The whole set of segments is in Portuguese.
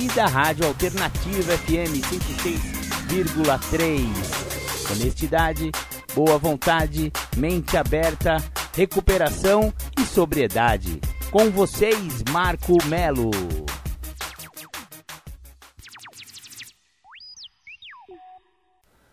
e da Rádio Alternativa FM 106,3. Honestidade, boa vontade, mente aberta, recuperação e sobriedade. Com vocês, Marco Melo.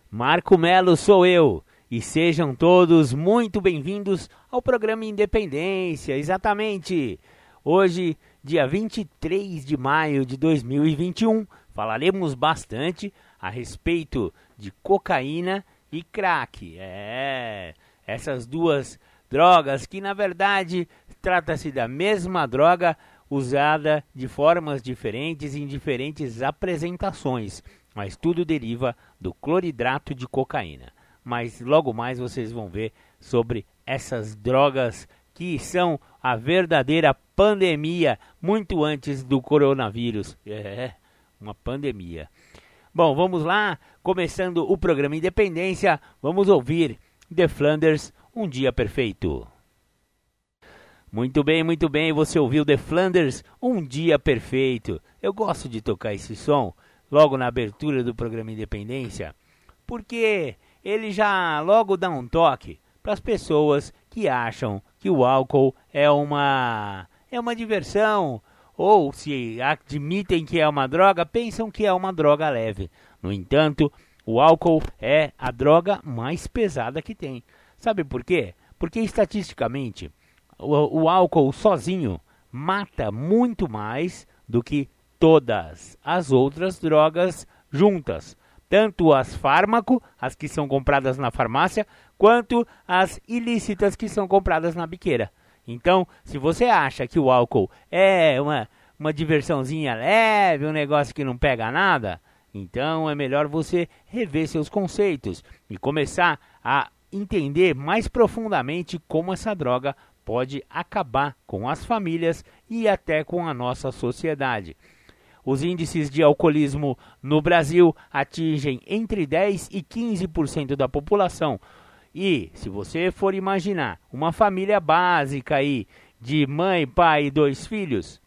Marco Melo sou eu. E sejam todos muito bem-vindos ao programa Independência, exatamente. Hoje, dia 23 de maio de 2021, falaremos bastante a respeito de cocaína e crack. É, essas duas drogas que na verdade trata-se da mesma droga usada de formas diferentes em diferentes apresentações mas tudo deriva do cloridrato de cocaína. Mas logo mais vocês vão ver sobre essas drogas que são a verdadeira pandemia muito antes do coronavírus. É, uma pandemia. Bom, vamos lá, começando o programa Independência, vamos ouvir The Flanders, Um Dia Perfeito. Muito bem, muito bem, você ouviu The Flanders, Um Dia Perfeito. Eu gosto de tocar esse som logo na abertura do programa Independência, porque ele já logo dá um toque para as pessoas que acham que o álcool é uma é uma diversão ou se admitem que é uma droga, pensam que é uma droga leve. No entanto, o álcool é a droga mais pesada que tem. Sabe por quê? Porque estatisticamente o, o álcool sozinho mata muito mais do que todas as outras drogas juntas, tanto as fármaco, as que são compradas na farmácia, quanto as ilícitas que são compradas na biqueira. Então, se você acha que o álcool é uma, uma diversãozinha leve, um negócio que não pega nada, então é melhor você rever seus conceitos e começar a entender mais profundamente como essa droga pode acabar com as famílias e até com a nossa sociedade. Os índices de alcoolismo no Brasil atingem entre 10 e 15% da população. E se você for imaginar uma família básica aí de mãe, pai e dois filhos,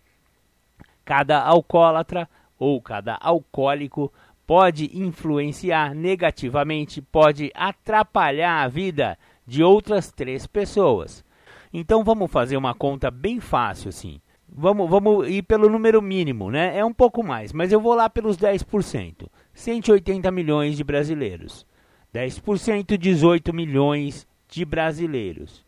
cada alcoólatra ou cada alcoólico pode influenciar negativamente, pode atrapalhar a vida de outras três pessoas. Então vamos fazer uma conta bem fácil assim. Vamos, vamos ir pelo número mínimo, né? É um pouco mais, mas eu vou lá pelos 10%. 180 milhões de brasileiros. 10%, 18 milhões de brasileiros.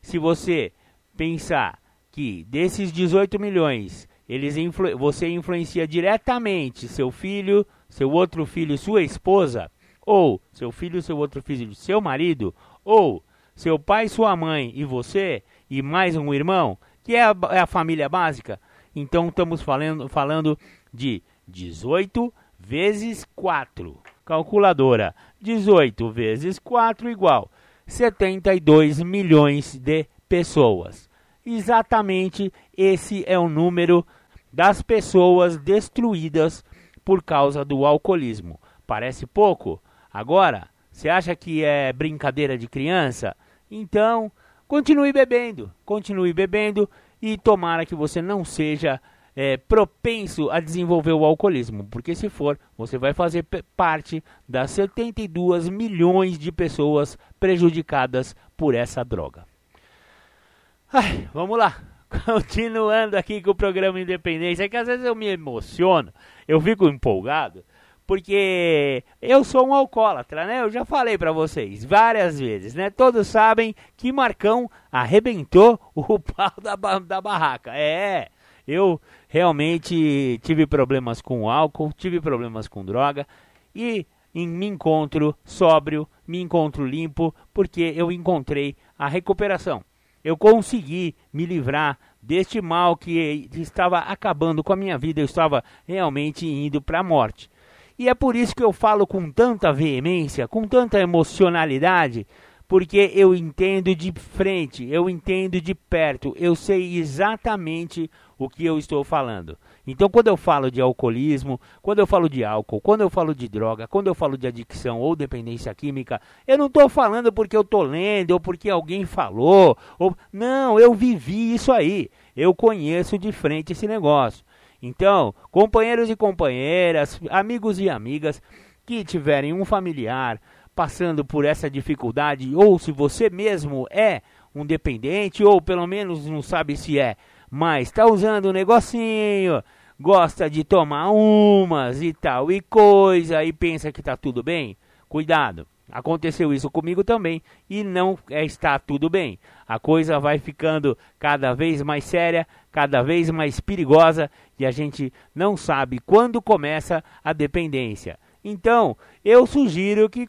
Se você pensar que desses 18 milhões, eles influ você influencia diretamente seu filho, seu outro filho, sua esposa, ou seu filho, seu outro filho, seu marido, ou seu pai, sua mãe e você, e mais um irmão, que é a, é a família básica. Então estamos falando, falando de 18 vezes 4. Calculadora, 18 vezes 4 igual 72 milhões de pessoas. Exatamente esse é o número das pessoas destruídas por causa do alcoolismo. Parece pouco? Agora, você acha que é brincadeira de criança? Então, continue bebendo, continue bebendo e tomara que você não seja é, propenso a desenvolver o alcoolismo, porque se for, você vai fazer parte das 72 milhões de pessoas prejudicadas por essa droga. Ai, vamos lá, continuando aqui com o programa Independência, é que às vezes eu me emociono, eu fico empolgado, porque eu sou um alcoólatra, né? Eu já falei para vocês várias vezes, né? Todos sabem que Marcão arrebentou o pau da, da barraca. É, eu realmente tive problemas com álcool, tive problemas com droga e em, me encontro sóbrio, me encontro limpo, porque eu encontrei a recuperação. Eu consegui me livrar deste mal que estava acabando com a minha vida, eu estava realmente indo para a morte. E é por isso que eu falo com tanta veemência, com tanta emocionalidade, porque eu entendo de frente, eu entendo de perto, eu sei exatamente o que eu estou falando. Então, quando eu falo de alcoolismo, quando eu falo de álcool, quando eu falo de droga, quando eu falo de adicção ou dependência química, eu não estou falando porque eu estou lendo ou porque alguém falou. Ou... Não, eu vivi isso aí. Eu conheço de frente esse negócio. Então, companheiros e companheiras, amigos e amigas que tiverem um familiar, passando por essa dificuldade, ou se você mesmo é um dependente, ou pelo menos não sabe se é, mas está usando um negocinho, gosta de tomar umas e tal e coisa, e pensa que está tudo bem, cuidado. Aconteceu isso comigo também e não é, está tudo bem. A coisa vai ficando cada vez mais séria, cada vez mais perigosa e a gente não sabe quando começa a dependência. Então, eu sugiro que,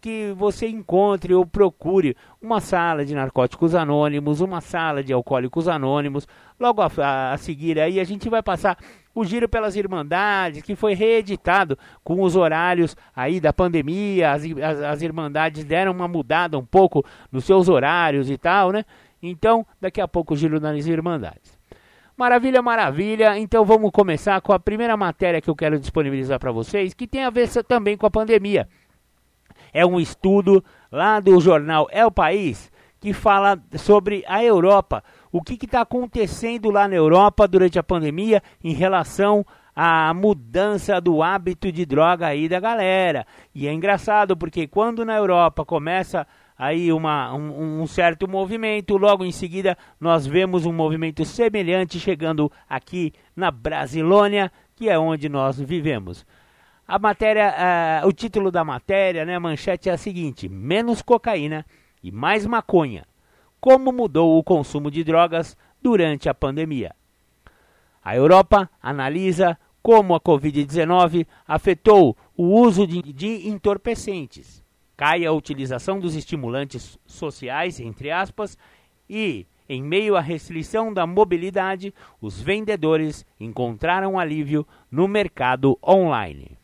que você encontre ou procure uma sala de narcóticos anônimos, uma sala de alcoólicos anônimos. Logo a, a, a seguir aí a gente vai passar o Giro pelas Irmandades, que foi reeditado com os horários aí da pandemia. As, as, as Irmandades deram uma mudada um pouco nos seus horários e tal, né? Então, daqui a pouco o Giro das Irmandades. Maravilha, maravilha. Então vamos começar com a primeira matéria que eu quero disponibilizar para vocês, que tem a ver também com a pandemia. É um estudo lá do jornal É o País que fala sobre a Europa. O que está acontecendo lá na Europa durante a pandemia em relação à mudança do hábito de droga aí da galera. E é engraçado porque quando na Europa começa aí uma, um, um, certo movimento. Logo em seguida, nós vemos um movimento semelhante chegando aqui na Brasilônia, que é onde nós vivemos. A matéria, uh, o título da matéria, né, manchete é a seguinte: menos cocaína e mais maconha. Como mudou o consumo de drogas durante a pandemia? A Europa analisa como a Covid-19 afetou o uso de, de entorpecentes cai a utilização dos estimulantes sociais, entre aspas, e, em meio à restrição da mobilidade, os vendedores encontraram alívio no mercado online.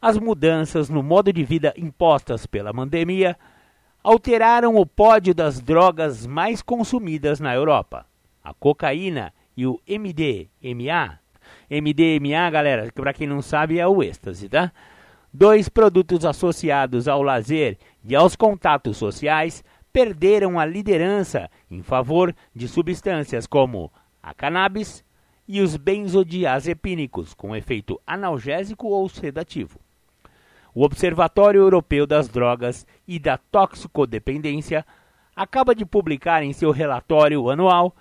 As mudanças no modo de vida impostas pela pandemia alteraram o pódio das drogas mais consumidas na Europa. A cocaína e o MDMA. MDMA, galera, para quem não sabe, é o êxtase, tá? Dois produtos associados ao lazer e aos contatos sociais perderam a liderança em favor de substâncias como a cannabis e os benzodiazepínicos com efeito analgésico ou sedativo. O Observatório Europeu das Drogas e da Toxicodependência acaba de publicar em seu relatório anual,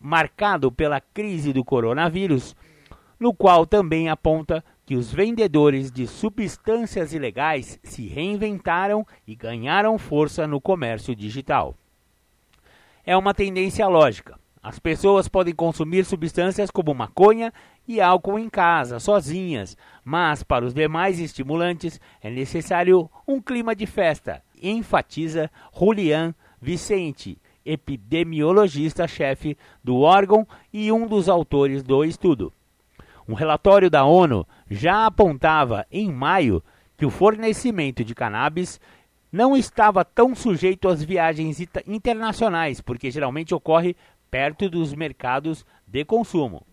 marcado pela crise do coronavírus, no qual também aponta que os vendedores de substâncias ilegais se reinventaram e ganharam força no comércio digital. É uma tendência lógica. As pessoas podem consumir substâncias como maconha e álcool em casa, sozinhas, mas para os demais estimulantes é necessário um clima de festa, enfatiza Julian Vicente, epidemiologista-chefe do órgão e um dos autores do estudo. Um relatório da ONU já apontava em maio que o fornecimento de cannabis não estava tão sujeito às viagens internacionais, porque geralmente ocorre perto dos mercados de consumo.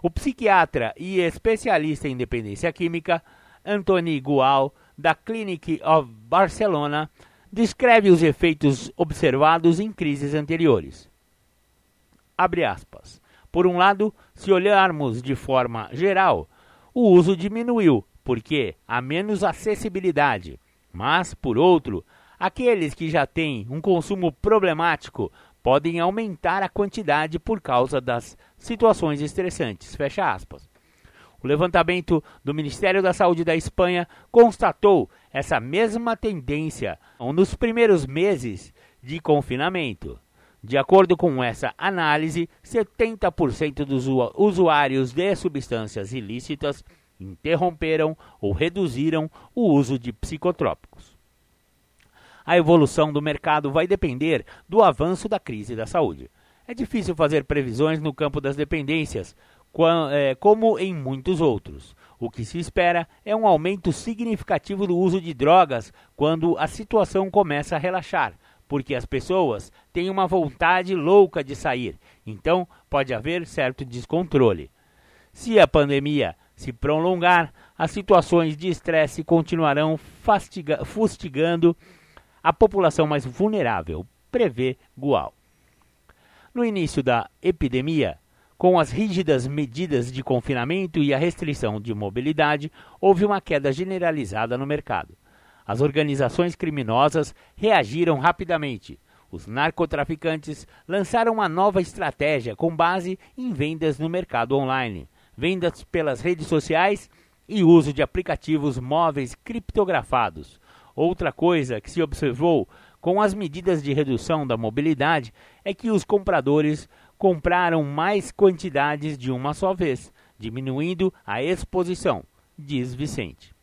O psiquiatra e especialista em dependência química Anthony Gual, da Clinic of Barcelona, descreve os efeitos observados em crises anteriores. Abre aspas. Por um lado, se olharmos de forma geral, o uso diminuiu, porque há menos acessibilidade. Mas, por outro, aqueles que já têm um consumo problemático podem aumentar a quantidade por causa das situações estressantes. Fecha aspas. O levantamento do Ministério da Saúde da Espanha constatou essa mesma tendência nos primeiros meses de confinamento. De acordo com essa análise, 70% dos usuários de substâncias ilícitas interromperam ou reduziram o uso de psicotrópicos. A evolução do mercado vai depender do avanço da crise da saúde. É difícil fazer previsões no campo das dependências, é, como em muitos outros. O que se espera é um aumento significativo do uso de drogas quando a situação começa a relaxar, porque as pessoas têm uma vontade louca de sair, então pode haver certo descontrole. Se a pandemia se prolongar, as situações de estresse continuarão fustigando a população mais vulnerável, prevê Gual. No início da epidemia, com as rígidas medidas de confinamento e a restrição de mobilidade, houve uma queda generalizada no mercado. As organizações criminosas reagiram rapidamente. Os narcotraficantes lançaram uma nova estratégia com base em vendas no mercado online, vendas pelas redes sociais e uso de aplicativos móveis criptografados. Outra coisa que se observou com as medidas de redução da mobilidade é que os compradores compraram mais quantidades de uma só vez, diminuindo a exposição, diz Vicente.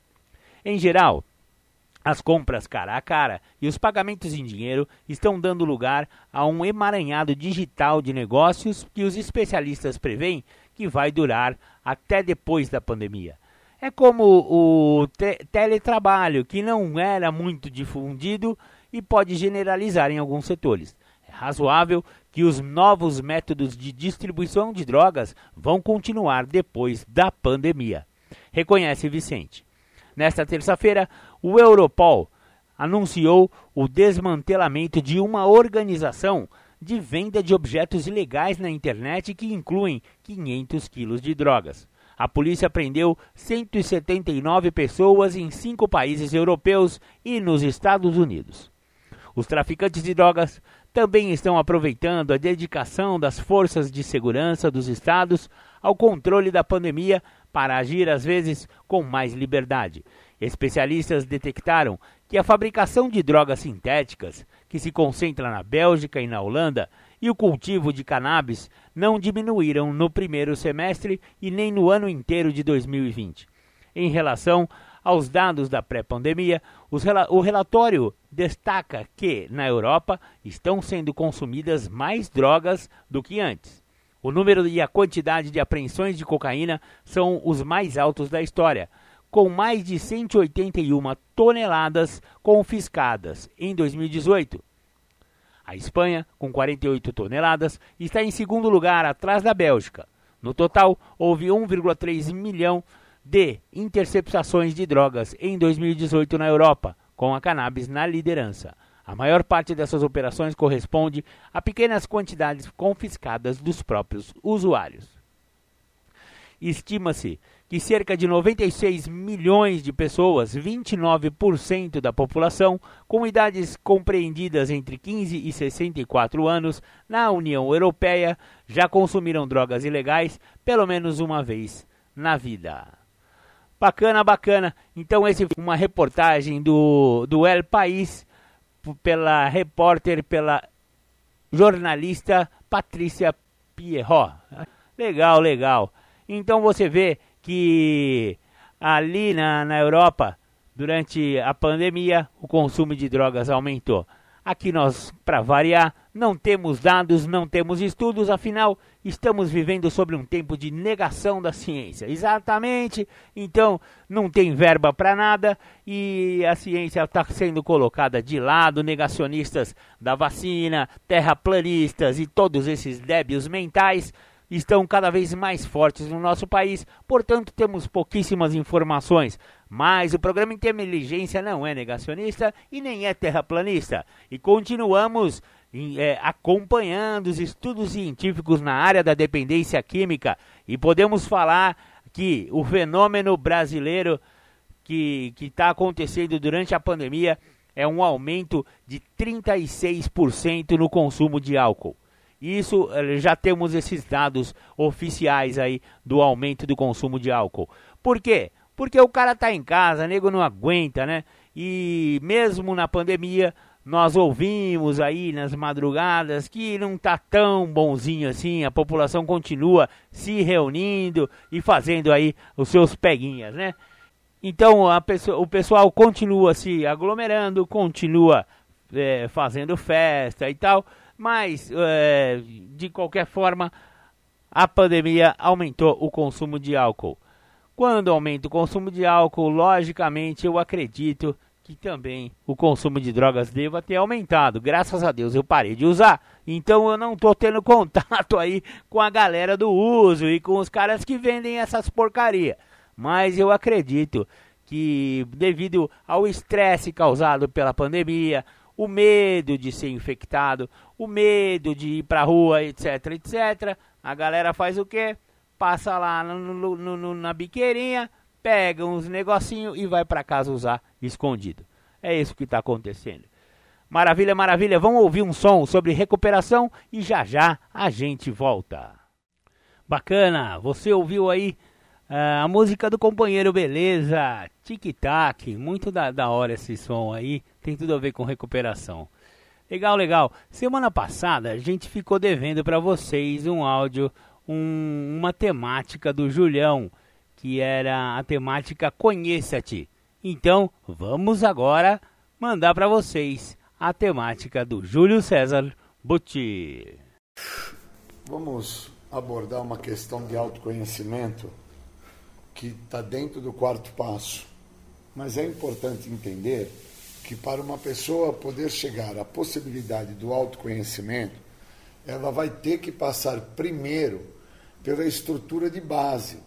Em geral, as compras cara a cara e os pagamentos em dinheiro estão dando lugar a um emaranhado digital de negócios que os especialistas preveem que vai durar até depois da pandemia. É como o te teletrabalho, que não era muito difundido e pode generalizar em alguns setores. É razoável que os novos métodos de distribuição de drogas vão continuar depois da pandemia, reconhece Vicente. Nesta terça-feira, o Europol anunciou o desmantelamento de uma organização de venda de objetos ilegais na internet que incluem 500 quilos de drogas. A polícia prendeu 179 pessoas em cinco países europeus e nos Estados Unidos. Os traficantes de drogas também estão aproveitando a dedicação das forças de segurança dos estados ao controle da pandemia para agir às vezes com mais liberdade. Especialistas detectaram que a fabricação de drogas sintéticas, que se concentra na Bélgica e na Holanda, e o cultivo de cannabis não diminuíram no primeiro semestre e nem no ano inteiro de 2020. Em relação aos dados da pré-pandemia, o relatório destaca que, na Europa, estão sendo consumidas mais drogas do que antes. O número e a quantidade de apreensões de cocaína são os mais altos da história, com mais de 181 toneladas confiscadas em 2018. A Espanha, com 48 toneladas, está em segundo lugar, atrás da Bélgica. No total, houve 1,3 milhão de interceptações de drogas em 2018 na Europa, com a cannabis na liderança. A maior parte dessas operações corresponde a pequenas quantidades confiscadas dos próprios usuários. Estima-se que cerca de 96 milhões de pessoas, 29% da população, com idades compreendidas entre 15 e 64 anos na União Europeia, já consumiram drogas ilegais pelo menos uma vez na vida. Bacana, bacana. Então, esse foi uma reportagem do, do El País, pela repórter, pela jornalista Patrícia Pierrot. Legal, legal. Então você vê que ali na, na Europa, durante a pandemia, o consumo de drogas aumentou. Aqui nós, para variar, não temos dados, não temos estudos, afinal, estamos vivendo sobre um tempo de negação da ciência. Exatamente, então não tem verba para nada e a ciência está sendo colocada de lado. Negacionistas da vacina, terraplanistas e todos esses débios mentais estão cada vez mais fortes no nosso país, portanto, temos pouquíssimas informações. Mas o programa Inteligência não é negacionista e nem é terraplanista. E continuamos é, acompanhando os estudos científicos na área da dependência química e podemos falar que o fenômeno brasileiro que está acontecendo durante a pandemia é um aumento de 36% no consumo de álcool. Isso eh, já temos esses dados oficiais aí do aumento do consumo de álcool. Por quê? Porque o cara tá em casa, nego não aguenta, né? E mesmo na pandemia, nós ouvimos aí nas madrugadas que não tá tão bonzinho assim, a população continua se reunindo e fazendo aí os seus peguinhas, né? Então pessoa, o pessoal continua se aglomerando, continua é, fazendo festa e tal, mas, é, de qualquer forma, a pandemia aumentou o consumo de álcool. Quando aumenta o consumo de álcool, logicamente eu acredito que também o consumo de drogas deva ter aumentado. Graças a Deus eu parei de usar. Então eu não estou tendo contato aí com a galera do uso e com os caras que vendem essas porcaria. Mas eu acredito que devido ao estresse causado pela pandemia, o medo de ser infectado, o medo de ir pra rua, etc, etc, a galera faz o quê? Passa lá no, no, no, na biqueirinha, pega uns negocinho e vai para casa usar escondido. É isso que está acontecendo. Maravilha, maravilha. Vamos ouvir um som sobre recuperação e já já a gente volta. Bacana, você ouviu aí uh, a música do companheiro Beleza, Tic Tac, muito da, da hora esse som aí, tem tudo a ver com recuperação. Legal, legal. Semana passada a gente ficou devendo para vocês um áudio, um, uma temática do Julião, que era a temática Conheça-te. Então, vamos agora mandar para vocês a temática do Júlio César Butti. Vamos abordar uma questão de autoconhecimento que está dentro do quarto passo. Mas é importante entender que para uma pessoa poder chegar à possibilidade do autoconhecimento, ela vai ter que passar primeiro pela estrutura de base.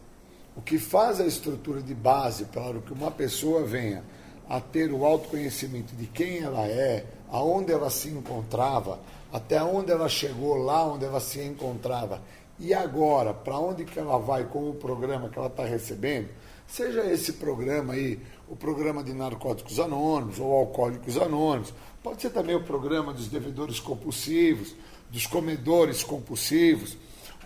O que faz a estrutura de base para que uma pessoa venha a ter o autoconhecimento de quem ela é, aonde ela se encontrava, até onde ela chegou lá onde ela se encontrava e agora para onde que ela vai com o programa que ela está recebendo, seja esse programa aí, o programa de narcóticos anônimos ou alcoólicos anônimos, pode ser também o programa dos devedores compulsivos, dos comedores compulsivos,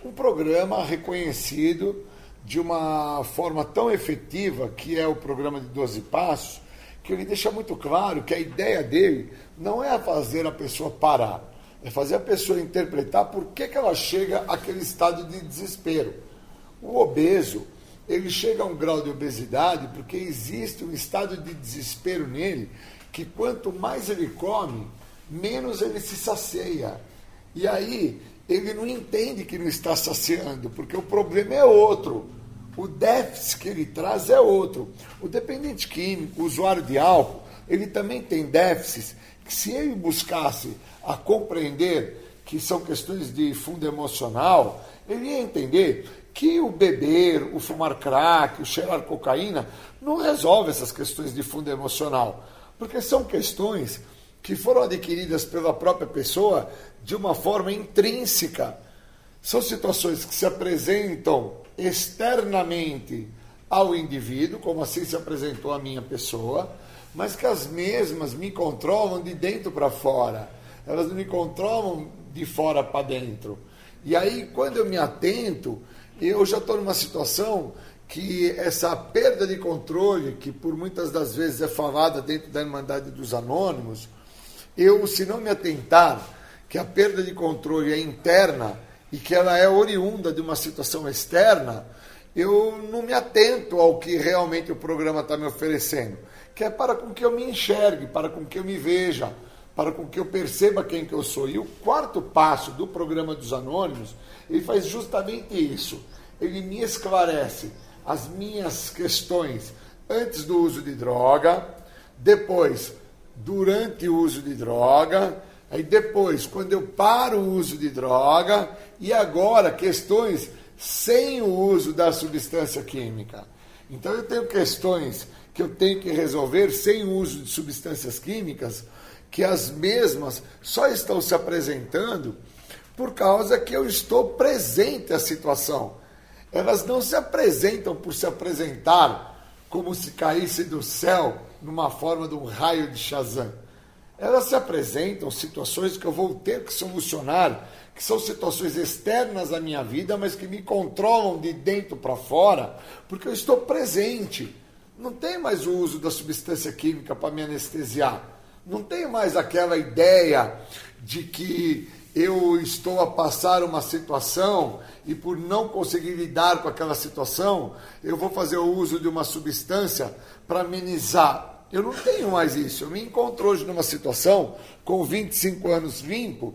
um programa reconhecido de uma forma tão efetiva que é o programa de 12 passos, que ele deixa muito claro que a ideia dele não é fazer a pessoa parar, é fazer a pessoa interpretar por que, que ela chega àquele estado de desespero. O obeso, ele chega a um grau de obesidade porque existe um estado de desespero nele que quanto mais ele come, menos ele se sacia. E aí ele não entende que não está saciando, porque o problema é outro. O déficit que ele traz é outro. O dependente químico, o usuário de álcool, ele também tem déficits que se ele buscasse a compreender que são questões de fundo emocional, ele ia entender que o beber, o fumar crack, o cheirar cocaína não resolve essas questões de fundo emocional, porque são questões que foram adquiridas pela própria pessoa de uma forma intrínseca. São situações que se apresentam externamente ao indivíduo, como assim se apresentou a minha pessoa, mas que as mesmas me controlam de dentro para fora. Elas me controlam de fora para dentro. E aí, quando eu me atento, eu já estou numa situação que essa perda de controle, que por muitas das vezes é falada dentro da Irmandade dos Anônimos, eu, se não me atentar que a perda de controle é interna e que ela é oriunda de uma situação externa, eu não me atento ao que realmente o programa está me oferecendo que é para com que eu me enxergue, para com que eu me veja, para com que eu perceba quem que eu sou. E o quarto passo do programa dos anônimos, ele faz justamente isso. Ele me esclarece as minhas questões antes do uso de droga, depois durante o uso de droga, aí depois quando eu paro o uso de droga e agora questões sem o uso da substância química. Então eu tenho questões que eu tenho que resolver sem o uso de substâncias químicas, que as mesmas só estão se apresentando por causa que eu estou presente à situação. Elas não se apresentam por se apresentar como se caísse do céu numa forma de um raio de Shazam. Elas se apresentam situações que eu vou ter que solucionar, que são situações externas à minha vida, mas que me controlam de dentro para fora, porque eu estou presente. Não tem mais o uso da substância química para me anestesiar. Não tem mais aquela ideia de que eu estou a passar uma situação e por não conseguir lidar com aquela situação, eu vou fazer o uso de uma substância para amenizar. Eu não tenho mais isso. Eu me encontro hoje numa situação com 25 anos limpo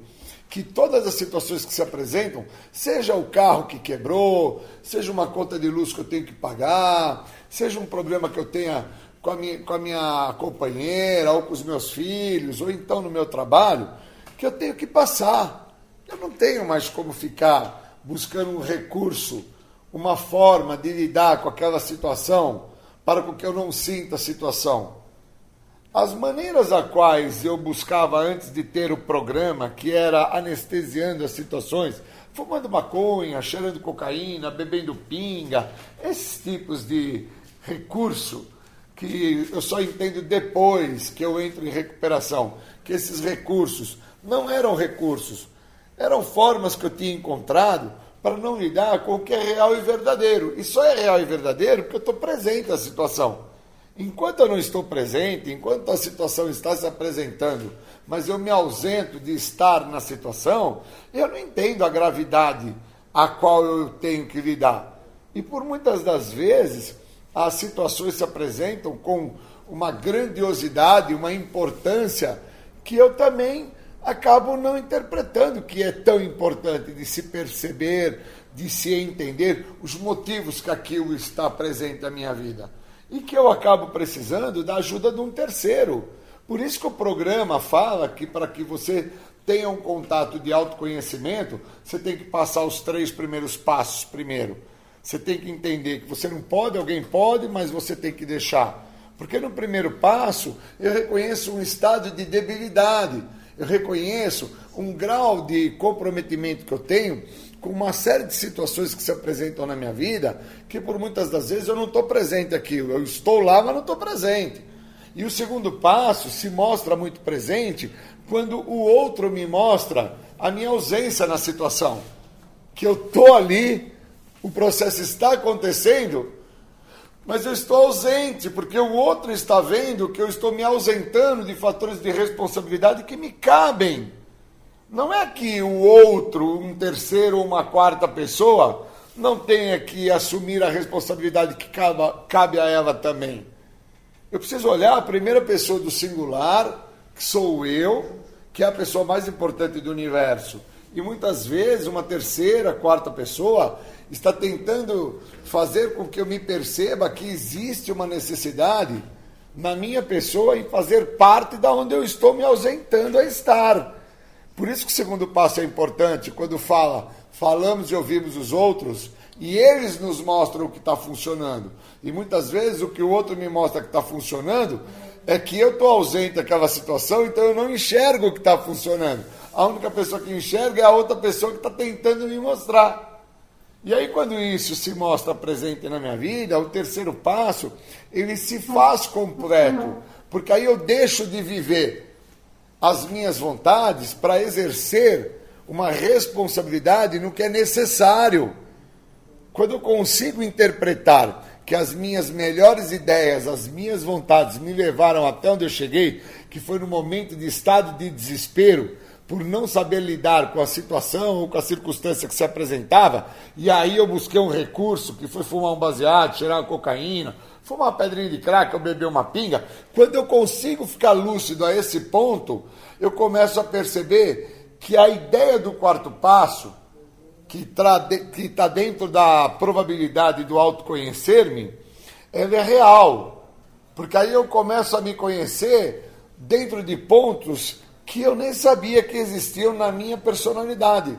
que todas as situações que se apresentam, seja o carro que quebrou, seja uma conta de luz que eu tenho que pagar, seja um problema que eu tenha com a minha, com a minha companheira, ou com os meus filhos, ou então no meu trabalho, que eu tenho que passar. Eu não tenho mais como ficar buscando um recurso, uma forma de lidar com aquela situação para que eu não sinta a situação. As maneiras a quais eu buscava antes de ter o programa, que era anestesiando as situações, fumando maconha, cheirando cocaína, bebendo pinga, esses tipos de recurso que eu só entendo depois que eu entro em recuperação, que esses recursos não eram recursos, eram formas que eu tinha encontrado para não lidar com o que é real e verdadeiro. E só é real e verdadeiro porque eu estou presente na situação. Enquanto eu não estou presente, enquanto a situação está se apresentando, mas eu me ausento de estar na situação, eu não entendo a gravidade a qual eu tenho que lidar. E por muitas das vezes, as situações se apresentam com uma grandiosidade, uma importância que eu também acabo não interpretando que é tão importante de se perceber, de se entender os motivos que aquilo está presente na minha vida e que eu acabo precisando da ajuda de um terceiro. Por isso que o programa fala que para que você tenha um contato de autoconhecimento, você tem que passar os três primeiros passos primeiro. Você tem que entender que você não pode, alguém pode, mas você tem que deixar. Porque no primeiro passo, eu reconheço um estado de debilidade, eu reconheço um grau de comprometimento que eu tenho com uma série de situações que se apresentam na minha vida, que por muitas das vezes eu não estou presente aquilo. Eu estou lá, mas não estou presente. E o segundo passo se mostra muito presente quando o outro me mostra a minha ausência na situação. Que eu estou ali, o processo está acontecendo, mas eu estou ausente, porque o outro está vendo que eu estou me ausentando de fatores de responsabilidade que me cabem. Não é que o outro, um terceiro ou uma quarta pessoa, não tenha que assumir a responsabilidade que cabe a ela também. Eu preciso olhar a primeira pessoa do singular, que sou eu, que é a pessoa mais importante do universo. E muitas vezes uma terceira, quarta pessoa está tentando fazer com que eu me perceba que existe uma necessidade na minha pessoa em fazer parte da onde eu estou me ausentando a estar. Por isso que o segundo passo é importante, quando fala, falamos e ouvimos os outros, e eles nos mostram o que está funcionando. E muitas vezes o que o outro me mostra que está funcionando é que eu estou ausente daquela situação, então eu não enxergo o que está funcionando. A única pessoa que enxerga é a outra pessoa que está tentando me mostrar. E aí, quando isso se mostra presente na minha vida, o terceiro passo, ele se faz completo. Porque aí eu deixo de viver as minhas vontades para exercer uma responsabilidade no que é necessário. Quando eu consigo interpretar que as minhas melhores ideias, as minhas vontades me levaram até onde eu cheguei, que foi no momento de estado de desespero, por não saber lidar com a situação ou com a circunstância que se apresentava, e aí eu busquei um recurso que foi fumar um baseado, cheirar uma cocaína, fumar uma pedrinha de crack ou beber uma pinga. Quando eu consigo ficar lúcido a esse ponto, eu começo a perceber que a ideia do quarto passo, que está dentro da probabilidade do autoconhecer-me, ela é real. Porque aí eu começo a me conhecer dentro de pontos que eu nem sabia que existiam na minha personalidade.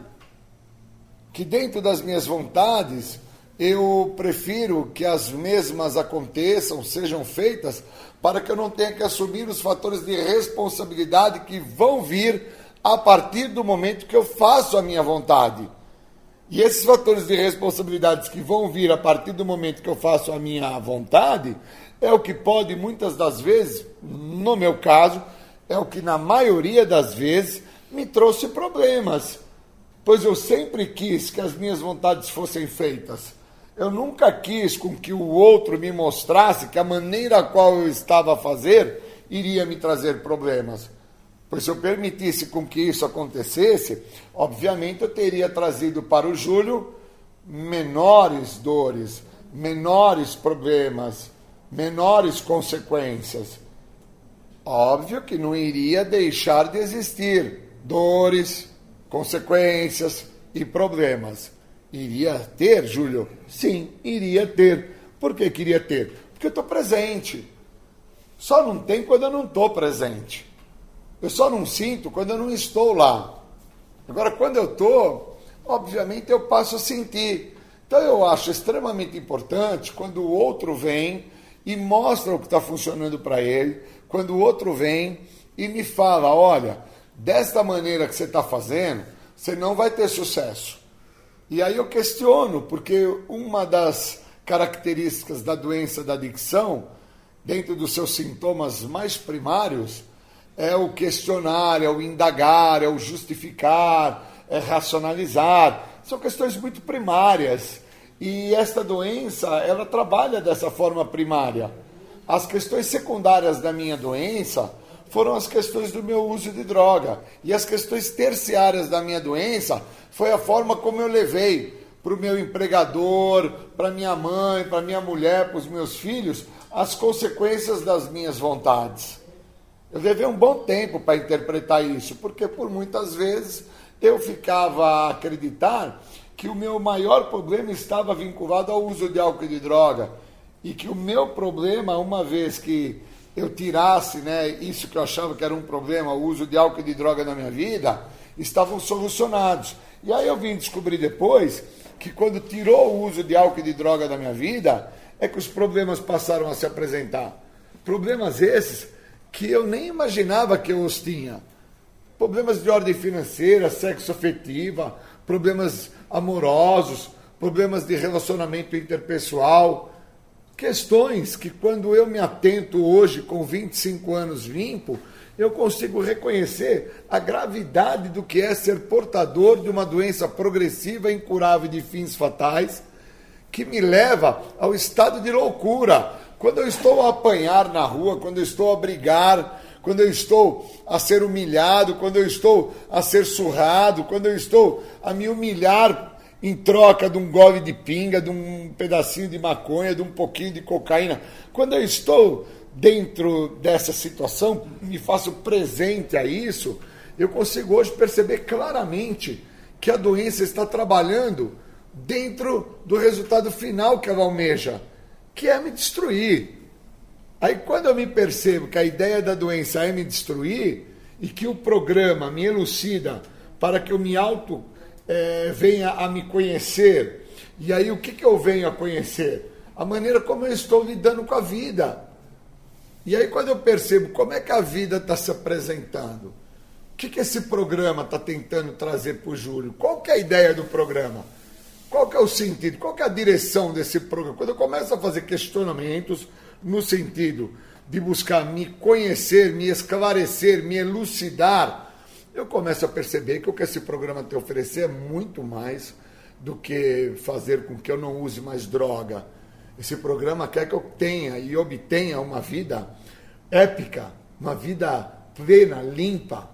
Que dentro das minhas vontades, eu prefiro que as mesmas aconteçam, sejam feitas, para que eu não tenha que assumir os fatores de responsabilidade que vão vir a partir do momento que eu faço a minha vontade. E esses fatores de responsabilidades que vão vir a partir do momento que eu faço a minha vontade é o que pode muitas das vezes, no meu caso, é o que na maioria das vezes me trouxe problemas, pois eu sempre quis que as minhas vontades fossem feitas. Eu nunca quis com que o outro me mostrasse que a maneira a qual eu estava a fazer iria me trazer problemas. Pois se eu permitisse com que isso acontecesse, obviamente eu teria trazido para o Júlio menores dores, menores problemas, menores consequências. Óbvio que não iria deixar de existir dores, consequências e problemas. Iria ter, Júlio? Sim, iria ter. Por que queria ter? Porque eu estou presente. Só não tem quando eu não estou presente. Eu só não sinto quando eu não estou lá. Agora, quando eu estou, obviamente eu passo a sentir. Então, eu acho extremamente importante quando o outro vem e mostra o que está funcionando para ele, quando o outro vem e me fala: olha, desta maneira que você está fazendo, você não vai ter sucesso. E aí eu questiono, porque uma das características da doença da adicção, dentro dos seus sintomas mais primários, é o questionar, é o indagar, é o justificar, é racionalizar. São questões muito primárias. E esta doença, ela trabalha dessa forma primária. As questões secundárias da minha doença foram as questões do meu uso de droga. E as questões terciárias da minha doença foi a forma como eu levei para o meu empregador, para minha mãe, para minha mulher, para os meus filhos, as consequências das minhas vontades. Eu levei um bom tempo para interpretar isso, porque por muitas vezes eu ficava a acreditar que o meu maior problema estava vinculado ao uso de álcool e de droga. E que o meu problema, uma vez que eu tirasse né, isso que eu achava que era um problema, o uso de álcool e de droga na minha vida, estavam solucionados. E aí eu vim descobrir depois que quando tirou o uso de álcool e de droga da minha vida, é que os problemas passaram a se apresentar. Problemas esses que eu nem imaginava que eu os tinha. Problemas de ordem financeira, sexo afetiva, problemas amorosos, problemas de relacionamento interpessoal, questões que quando eu me atento hoje com 25 anos limpo, eu consigo reconhecer a gravidade do que é ser portador de uma doença progressiva, incurável de fins fatais, que me leva ao estado de loucura. Quando eu estou a apanhar na rua, quando eu estou a brigar, quando eu estou a ser humilhado, quando eu estou a ser surrado, quando eu estou a me humilhar em troca de um gole de pinga, de um pedacinho de maconha, de um pouquinho de cocaína. Quando eu estou dentro dessa situação, me faço presente a isso, eu consigo hoje perceber claramente que a doença está trabalhando dentro do resultado final que ela almeja, que é me destruir. Aí quando eu me percebo que a ideia da doença é me destruir e que o programa me elucida para que eu me auto é, venha a me conhecer, e aí o que, que eu venho a conhecer? A maneira como eu estou lidando com a vida. E aí, quando eu percebo como é que a vida está se apresentando, o que, que esse programa está tentando trazer para o Júlio? Qual que é a ideia do programa? Qual que é o sentido? Qual que é a direção desse programa? Quando eu começo a fazer questionamentos no sentido de buscar me conhecer, me esclarecer, me elucidar, eu começo a perceber que o que esse programa tem a oferecer é muito mais do que fazer com que eu não use mais droga esse programa quer que eu tenha e obtenha uma vida épica, uma vida plena, limpa,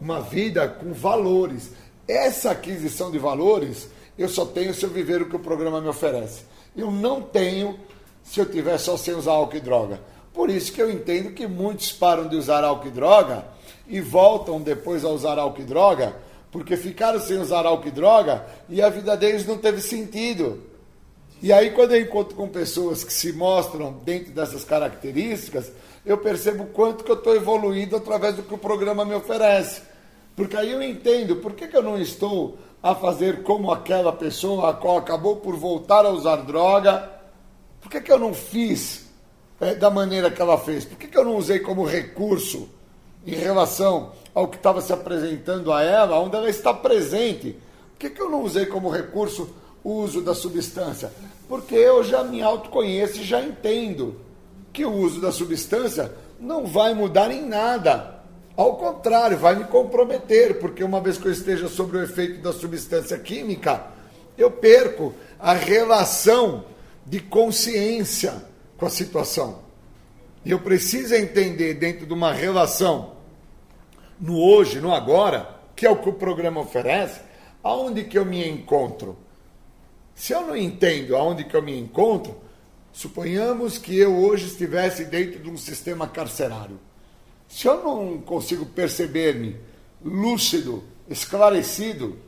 uma vida com valores. Essa aquisição de valores eu só tenho se eu viver o que o programa me oferece. Eu não tenho se eu tiver só sem usar álcool e droga. Por isso que eu entendo que muitos param de usar álcool e droga e voltam depois a usar álcool e droga, porque ficaram sem usar álcool e droga e a vida deles não teve sentido. E aí, quando eu encontro com pessoas que se mostram dentro dessas características, eu percebo quanto que eu estou evoluindo através do que o programa me oferece. Porque aí eu entendo por que, que eu não estou a fazer como aquela pessoa a qual acabou por voltar a usar droga. Por que, que eu não fiz é, da maneira que ela fez? Por que, que eu não usei como recurso em relação ao que estava se apresentando a ela, onde ela está presente? Por que, que eu não usei como recurso o uso da substância? Porque eu já me autoconheço e já entendo que o uso da substância não vai mudar em nada. Ao contrário, vai me comprometer, porque uma vez que eu esteja sobre o efeito da substância química, eu perco a relação de consciência com a situação. E eu preciso entender dentro de uma relação no hoje, no agora, que é o que o programa oferece, aonde que eu me encontro? Se eu não entendo aonde que eu me encontro, suponhamos que eu hoje estivesse dentro de um sistema carcerário. Se eu não consigo perceber-me lúcido esclarecido,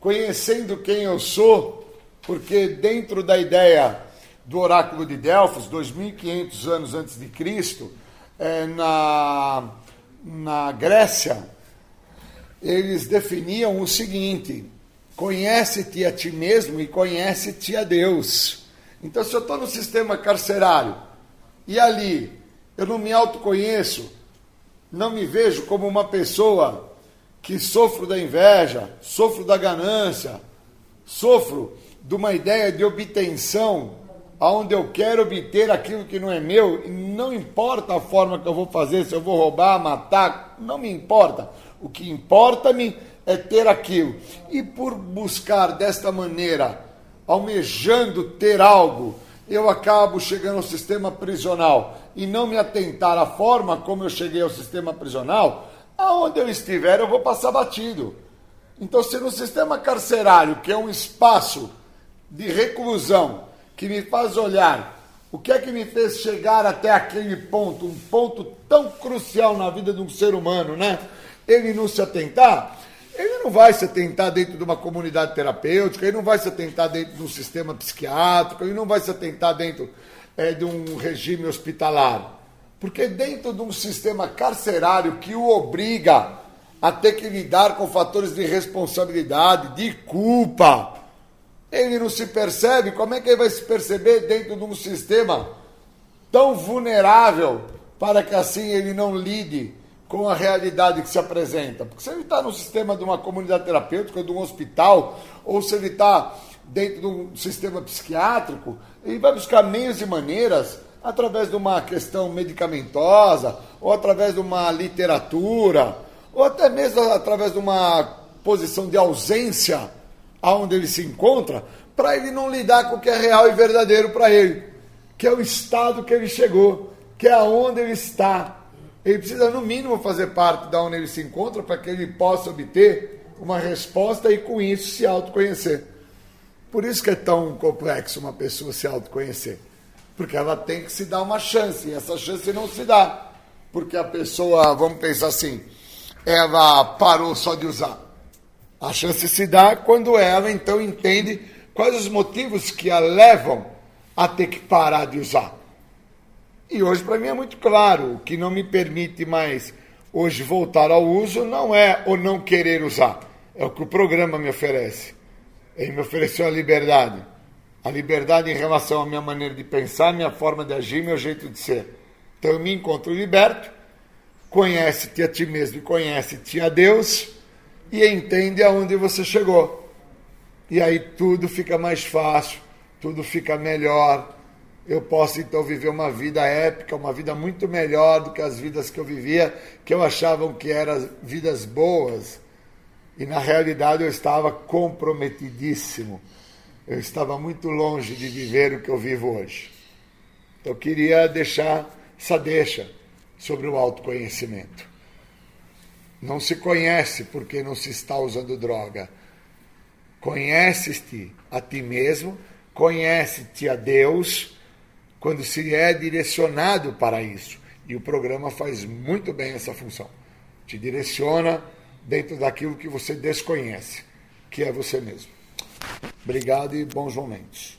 conhecendo quem eu sou, porque dentro da ideia do oráculo de Delfos, 2.500 anos antes de Cristo, é, na, na Grécia, eles definiam o seguinte: conhece-te a ti mesmo e conhece-te a Deus. Então, se eu estou no sistema carcerário e ali eu não me autoconheço, não me vejo como uma pessoa que sofro da inveja, sofro da ganância, sofro de uma ideia de obtenção, aonde eu quero obter aquilo que não é meu, não importa a forma que eu vou fazer, se eu vou roubar, matar, não me importa. O que importa-me é ter aquilo. E por buscar desta maneira, almejando ter algo, eu acabo chegando ao sistema prisional e não me atentar à forma como eu cheguei ao sistema prisional, aonde eu estiver eu vou passar batido. Então, se no sistema carcerário, que é um espaço de reclusão, que me faz olhar o que é que me fez chegar até aquele ponto, um ponto tão crucial na vida de um ser humano, né? Ele não se atentar, ele não vai se atentar dentro de uma comunidade terapêutica, ele não vai se atentar dentro de um sistema psiquiátrico, ele não vai se atentar dentro é, de um regime hospitalar. Porque dentro de um sistema carcerário que o obriga a ter que lidar com fatores de responsabilidade, de culpa, ele não se percebe, como é que ele vai se perceber dentro de um sistema tão vulnerável para que assim ele não lide com a realidade que se apresenta? Porque se ele está no sistema de uma comunidade terapêutica, de um hospital, ou se ele está dentro de um sistema psiquiátrico, ele vai buscar meios e maneiras, através de uma questão medicamentosa, ou através de uma literatura, ou até mesmo através de uma posição de ausência aonde ele se encontra, para ele não lidar com o que é real e verdadeiro para ele, que é o estado que ele chegou, que é aonde ele está. Ele precisa, no mínimo, fazer parte da onde ele se encontra para que ele possa obter uma resposta e, com isso, se autoconhecer. Por isso que é tão complexo uma pessoa se autoconhecer. Porque ela tem que se dar uma chance, e essa chance não se dá. Porque a pessoa, vamos pensar assim, ela parou só de usar. A chance se dá quando ela então entende quais os motivos que a levam a ter que parar de usar. E hoje para mim é muito claro, o que não me permite mais hoje voltar ao uso não é o não querer usar, é o que o programa me oferece. Ele me ofereceu a liberdade. A liberdade em relação à minha maneira de pensar, minha forma de agir, meu jeito de ser. Então eu me encontro liberto, conhece-te a ti mesmo e conhece-te a Deus e entende aonde você chegou. E aí tudo fica mais fácil, tudo fica melhor. Eu posso então viver uma vida épica, uma vida muito melhor do que as vidas que eu vivia, que eu achava que eram vidas boas e na realidade eu estava comprometidíssimo. Eu estava muito longe de viver o que eu vivo hoje. Eu queria deixar essa deixa sobre o autoconhecimento. Não se conhece porque não se está usando droga. Conheces-te a ti mesmo, conhece-te a Deus quando se é direcionado para isso. E o programa faz muito bem essa função. Te direciona dentro daquilo que você desconhece, que é você mesmo. Obrigado e bons momentos.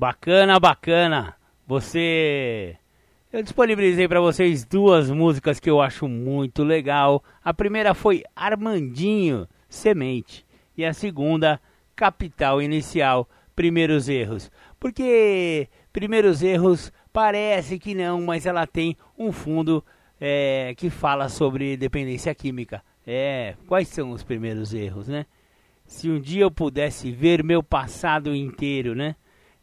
Bacana, bacana. Você eu disponibilizei para vocês duas músicas que eu acho muito legal. A primeira foi Armandinho, Semente. E a segunda, Capital Inicial, Primeiros Erros. Porque Primeiros Erros parece que não, mas ela tem um fundo é, que fala sobre dependência química. É, quais são os primeiros erros, né? Se um dia eu pudesse ver meu passado inteiro, né?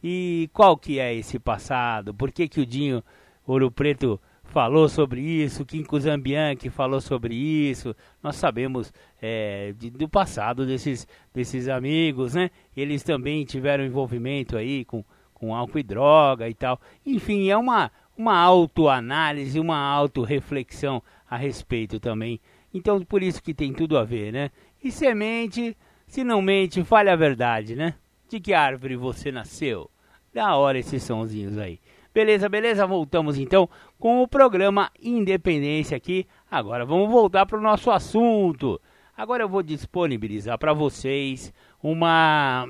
E qual que é esse passado? Por que, que o Dinho Ouro Preto falou sobre isso, Kinko Zambianchi falou sobre isso, nós sabemos é, de, do passado desses, desses amigos, né? Eles também tiveram envolvimento aí com, com álcool e droga e tal. Enfim, é uma, uma autoanálise, uma autorreflexão a respeito também. Então, por isso que tem tudo a ver, né? E semente, se não mente, fale a verdade, né? De que árvore você nasceu? Da hora esses sonzinhos aí. Beleza, beleza? Voltamos então com o programa Independência aqui. Agora vamos voltar para o nosso assunto. Agora eu vou disponibilizar para vocês uma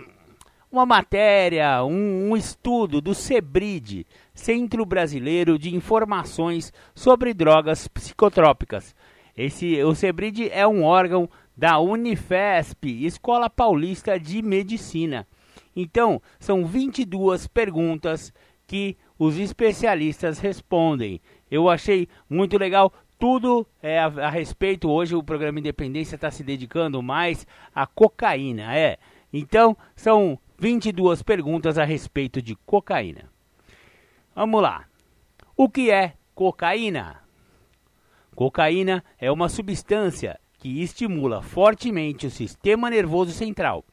uma matéria, um, um, estudo do CEBRID, Centro Brasileiro de Informações sobre Drogas Psicotrópicas. Esse, o CEBRID é um órgão da Unifesp, Escola Paulista de Medicina. Então, são 22 perguntas que os especialistas respondem. Eu achei muito legal tudo é, a, a, respeito. Hoje o programa Independência está se dedicando mais à cocaína. É. Então, são 22 perguntas a respeito de cocaína. Vamos lá. O que é cocaína? Cocaína é uma substância que estimula fortemente o sistema nervoso central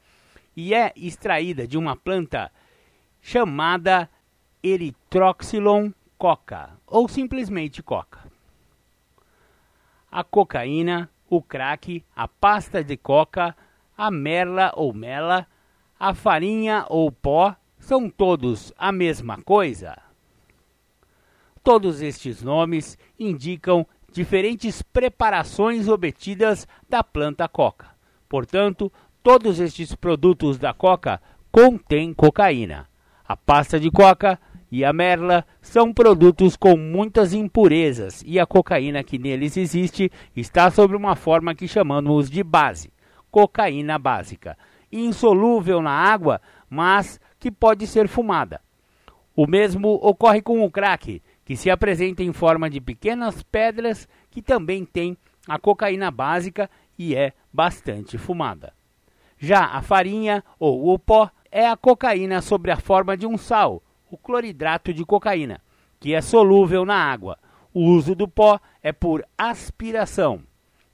e é extraída de uma planta chamada Erythroxylon coca, ou simplesmente coca. A cocaína, o crack, a pasta de coca, a merla ou mela, a farinha ou pó são todos a mesma coisa? Todos estes nomes indicam diferentes preparações obtidas da planta coca. Portanto, todos estes produtos da coca contêm cocaína. A pasta de coca e a merla são produtos com muitas impurezas e a cocaína que neles existe está sob uma forma que chamamos de base, cocaína básica, insolúvel na água, mas que pode ser fumada. O mesmo ocorre com o crack, que se apresenta em forma de pequenas pedras que também tem a cocaína básica e é bastante fumada. Já a farinha ou o pó é a cocaína sob a forma de um sal, o cloridrato de cocaína, que é solúvel na água. O uso do pó é por aspiração,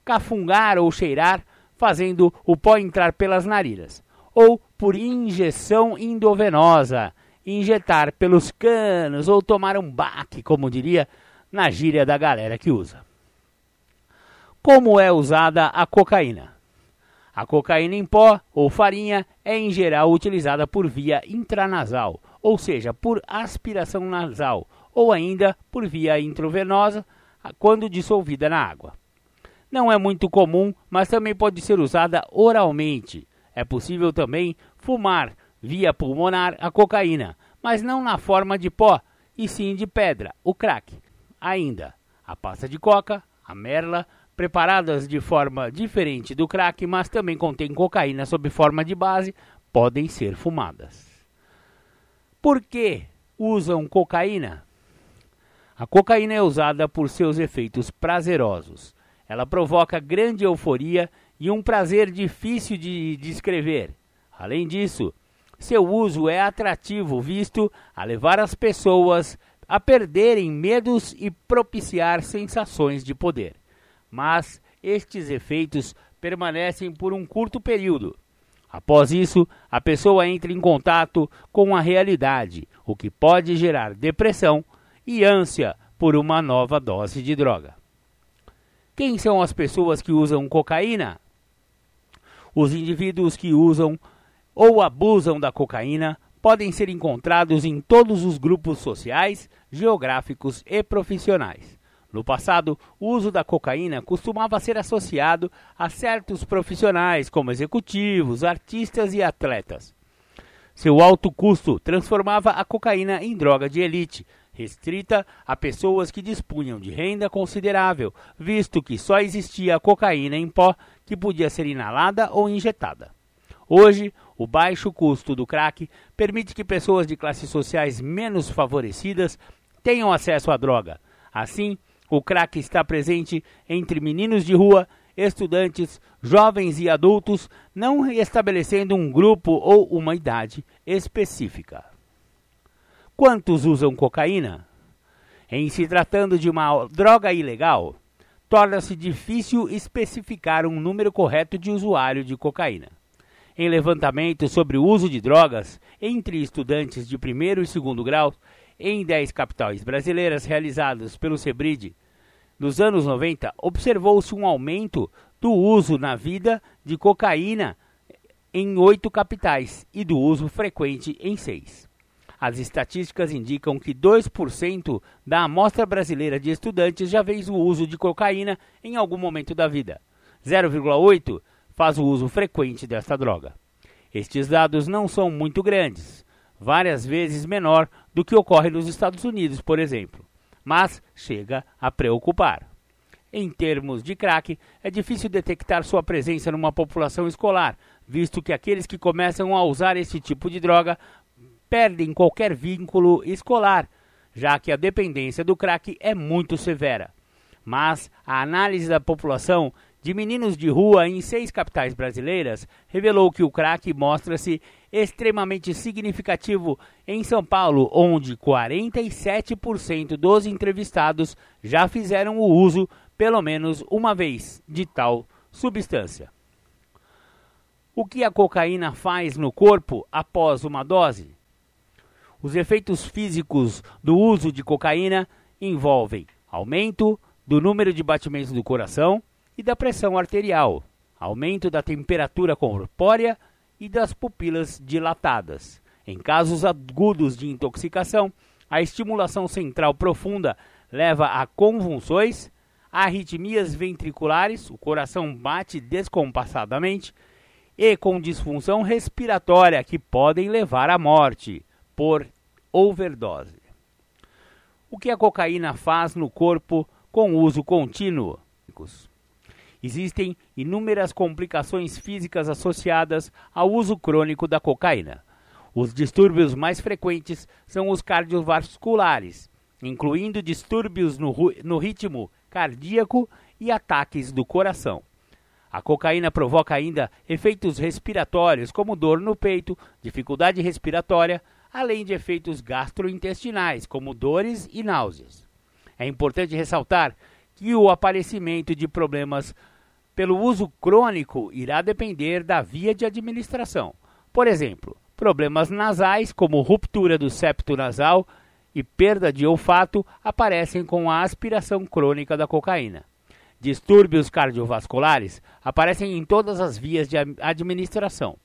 cafungar ou cheirar, fazendo o pó entrar pelas narinas, ou por injeção endovenosa, injetar pelos canos ou tomar um baque, como diria na gíria da galera que usa. Como é usada a cocaína? A cocaína em pó ou farinha é em geral utilizada por via intranasal ou seja, por aspiração nasal, ou ainda por via intravenosa, quando dissolvida na água. Não é muito comum, mas também pode ser usada oralmente. É possível também fumar via pulmonar a cocaína, mas não na forma de pó, e sim de pedra, o crack. Ainda, a pasta de coca, a merla, preparadas de forma diferente do crack, mas também contém cocaína sob forma de base, podem ser fumadas. Por que usam cocaína? A cocaína é usada por seus efeitos prazerosos. Ela provoca grande euforia e um prazer difícil de descrever. Além disso, seu uso é atrativo, visto a levar as pessoas a perderem medos e propiciar sensações de poder. Mas estes efeitos permanecem por um curto período Após isso, a pessoa entra em contato com a realidade, o que pode gerar depressão e ânsia por uma nova dose de droga. Quem são as pessoas que usam cocaína? Os indivíduos que usam ou abusam da cocaína podem ser encontrados em todos os grupos sociais, geográficos e profissionais. No passado, o uso da cocaína costumava ser associado a certos profissionais, como executivos, artistas e atletas. Seu alto custo transformava a cocaína em droga de elite, restrita a pessoas que dispunham de renda considerável, visto que só existia a cocaína em pó que podia ser inalada ou injetada. Hoje, o baixo custo do crack permite que pessoas de classes sociais menos favorecidas tenham acesso à droga. Assim, o crack está presente entre meninos de rua estudantes, jovens e adultos, não estabelecendo um grupo ou uma idade específica. Quantos usam cocaína? Em se tratando de uma droga ilegal, torna-se difícil especificar um número correto de usuário de cocaína. Em levantamentos sobre o uso de drogas entre estudantes de primeiro e segundo grau em 10 capitais brasileiras realizados pelo Sebride nos anos 90, observou-se um aumento do uso na vida de cocaína em oito capitais e do uso frequente em seis. As estatísticas indicam que 2% da amostra brasileira de estudantes já fez o uso de cocaína em algum momento da vida. 0,8% faz o uso frequente desta droga. Estes dados não são muito grandes, várias vezes menor do que ocorre nos Estados Unidos, por exemplo mas chega a preocupar. Em termos de crack, é difícil detectar sua presença numa população escolar, visto que aqueles que começam a usar esse tipo de droga perdem qualquer vínculo escolar, já que a dependência do crack é muito severa. Mas a análise da população de meninos de rua em seis capitais brasileiras revelou que o crack mostra-se extremamente significativo em São Paulo, onde 47% dos entrevistados já fizeram o uso pelo menos uma vez de tal substância. O que a cocaína faz no corpo após uma dose? Os efeitos físicos do uso de cocaína envolvem aumento do número de batimentos do coração, e da pressão arterial, aumento da temperatura corpórea e das pupilas dilatadas. Em casos agudos de intoxicação, a estimulação central profunda leva a convulsões, arritmias ventriculares, o coração bate descompassadamente, e com disfunção respiratória que podem levar à morte por overdose. O que a cocaína faz no corpo com uso contínuo? Existem inúmeras complicações físicas associadas ao uso crônico da cocaína. Os distúrbios mais frequentes são os cardiovasculares, incluindo distúrbios no, no ritmo cardíaco e ataques do coração. A cocaína provoca ainda efeitos respiratórios, como dor no peito, dificuldade respiratória, além de efeitos gastrointestinais, como dores e náuseas. É importante ressaltar que o aparecimento de problemas pelo uso crônico irá depender da via de administração. Por exemplo, problemas nasais, como ruptura do septo nasal e perda de olfato, aparecem com a aspiração crônica da cocaína. Distúrbios cardiovasculares aparecem em todas as vias de administração.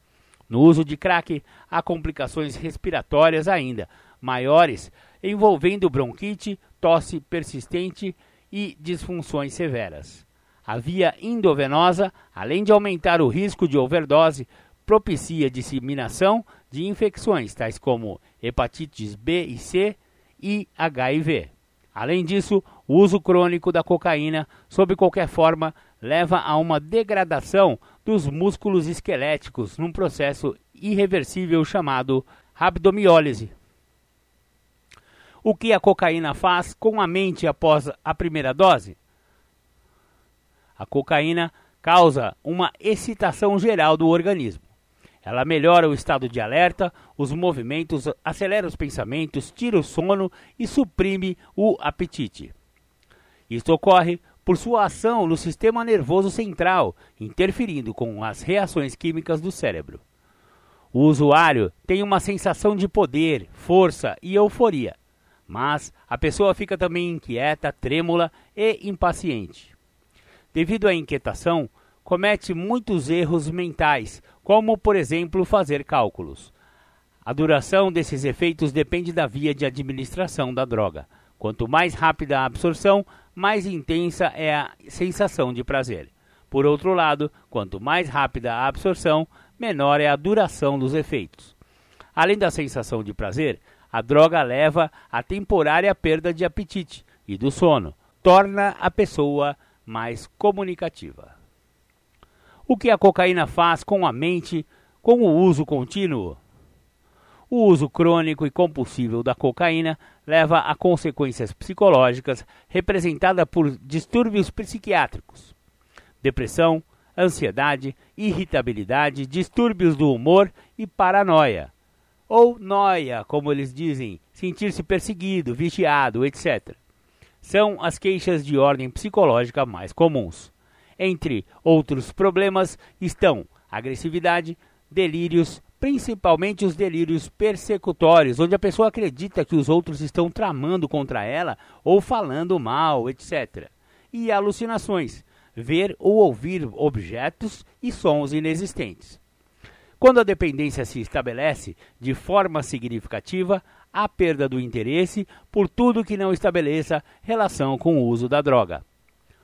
No uso de crack, há complicações respiratórias ainda maiores, envolvendo bronquite, tosse persistente e disfunções severas. A via endovenosa, além de aumentar o risco de overdose, propicia disseminação de infecções tais como hepatites B e C e HIV. Além disso, o uso crônico da cocaína, sob qualquer forma, leva a uma degradação dos músculos esqueléticos num processo irreversível chamado rabdomiólise. O que a cocaína faz com a mente após a primeira dose? A cocaína causa uma excitação geral do organismo. Ela melhora o estado de alerta, os movimentos, acelera os pensamentos, tira o sono e suprime o apetite. Isto ocorre por sua ação no sistema nervoso central, interferindo com as reações químicas do cérebro. O usuário tem uma sensação de poder, força e euforia, mas a pessoa fica também inquieta, trêmula e impaciente devido à inquietação, comete muitos erros mentais, como, por exemplo, fazer cálculos. A duração desses efeitos depende da via de administração da droga. Quanto mais rápida a absorção, mais intensa é a sensação de prazer. Por outro lado, quanto mais rápida a absorção, menor é a duração dos efeitos. Além da sensação de prazer, a droga leva à temporária perda de apetite e do sono, torna a pessoa mais comunicativa. O que a cocaína faz com a mente com o uso contínuo? O uso crônico e compulsivo da cocaína leva a consequências psicológicas representadas por distúrbios psiquiátricos, depressão, ansiedade, irritabilidade, distúrbios do humor e paranoia. Ou noia, como eles dizem, sentir-se perseguido, vigiado, etc. São as queixas de ordem psicológica mais comuns. Entre outros problemas estão agressividade, delírios, principalmente os delírios persecutórios, onde a pessoa acredita que os outros estão tramando contra ela ou falando mal, etc. E alucinações, ver ou ouvir objetos e sons inexistentes. Quando a dependência se estabelece de forma significativa, há perda do interesse por tudo que não estabeleça relação com o uso da droga.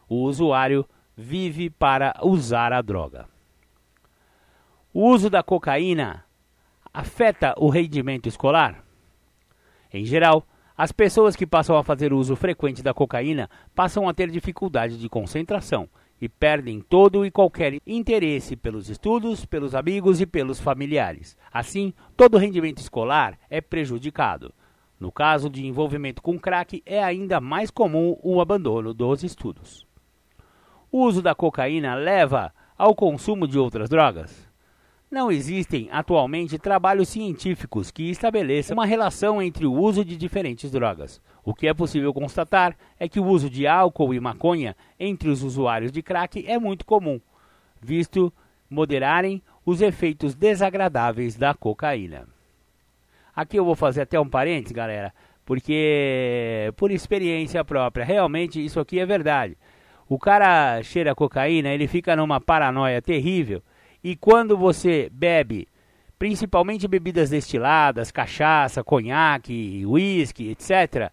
O usuário vive para usar a droga. O uso da cocaína afeta o rendimento escolar? Em geral, as pessoas que passam a fazer uso frequente da cocaína passam a ter dificuldade de concentração e perdem todo e qualquer interesse pelos estudos, pelos amigos e pelos familiares. Assim, todo rendimento escolar é prejudicado. No caso de envolvimento com crack, é ainda mais comum o abandono dos estudos. O uso da cocaína leva ao consumo de outras drogas? Não existem atualmente trabalhos científicos que estabeleçam uma relação entre o uso de diferentes drogas. O que é possível constatar é que o uso de álcool e maconha entre os usuários de crack é muito comum, visto moderarem os efeitos desagradáveis da cocaína. Aqui eu vou fazer até um parênteses, galera, porque por experiência própria, realmente isso aqui é verdade. O cara cheira cocaína, ele fica numa paranoia terrível e quando você bebe, principalmente bebidas destiladas, cachaça, conhaque, uísque, etc.,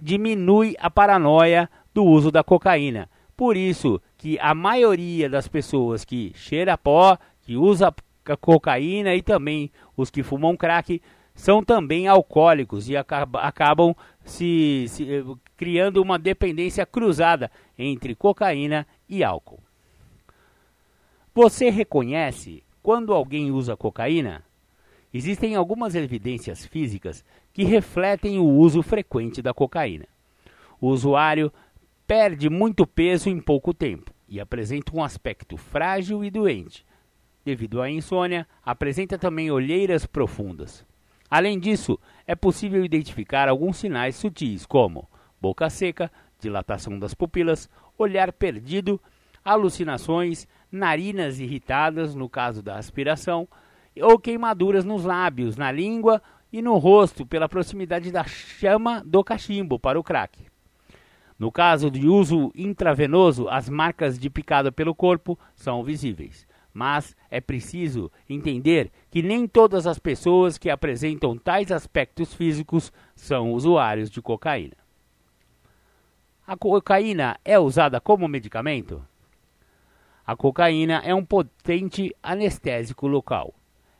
diminui a paranoia do uso da cocaína. Por isso que a maioria das pessoas que cheira pó, que usa cocaína e também os que fumam crack são também alcoólicos e acabam se, se eh, criando uma dependência cruzada entre cocaína e álcool. Você reconhece quando alguém usa cocaína? Existem algumas evidências físicas que refletem o uso frequente da cocaína. O usuário perde muito peso em pouco tempo e apresenta um aspecto frágil e doente. Devido à insônia, apresenta também olheiras profundas. Além disso, é possível identificar alguns sinais sutis, como boca seca, dilatação das pupilas, olhar perdido, alucinações, narinas irritadas, no caso da aspiração, ou queimaduras nos lábios, na língua e no rosto pela proximidade da chama do cachimbo para o crack. No caso de uso intravenoso, as marcas de picada pelo corpo são visíveis. Mas é preciso entender que nem todas as pessoas que apresentam tais aspectos físicos são usuários de cocaína. A cocaína é usada como medicamento? A cocaína é um potente anestésico local.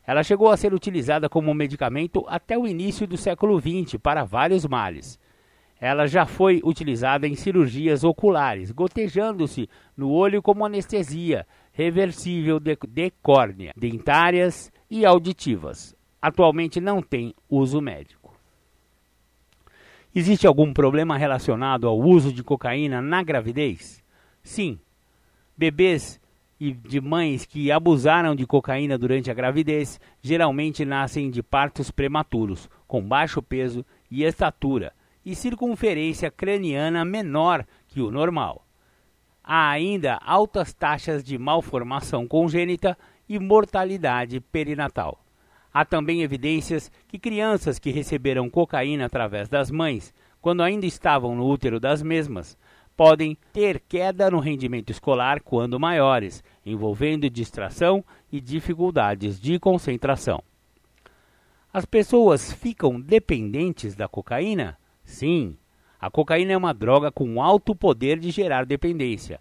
Ela chegou a ser utilizada como medicamento até o início do século XX para vários males. Ela já foi utilizada em cirurgias oculares, gotejando-se no olho como anestesia reversível de, de córnea, dentárias e auditivas. Atualmente não tem uso médico. Existe algum problema relacionado ao uso de cocaína na gravidez? Sim, Bebês e de mães que abusaram de cocaína durante a gravidez geralmente nascem de partos prematuros, com baixo peso e estatura e circunferência craniana menor que o normal. Há ainda altas taxas de malformação congênita e mortalidade perinatal. Há também evidências que crianças que receberam cocaína através das mães, quando ainda estavam no útero das mesmas, podem ter queda no rendimento escolar quando maiores, envolvendo distração e dificuldades de concentração. As pessoas ficam dependentes da cocaína? Sim, a cocaína é uma droga com alto poder de gerar dependência.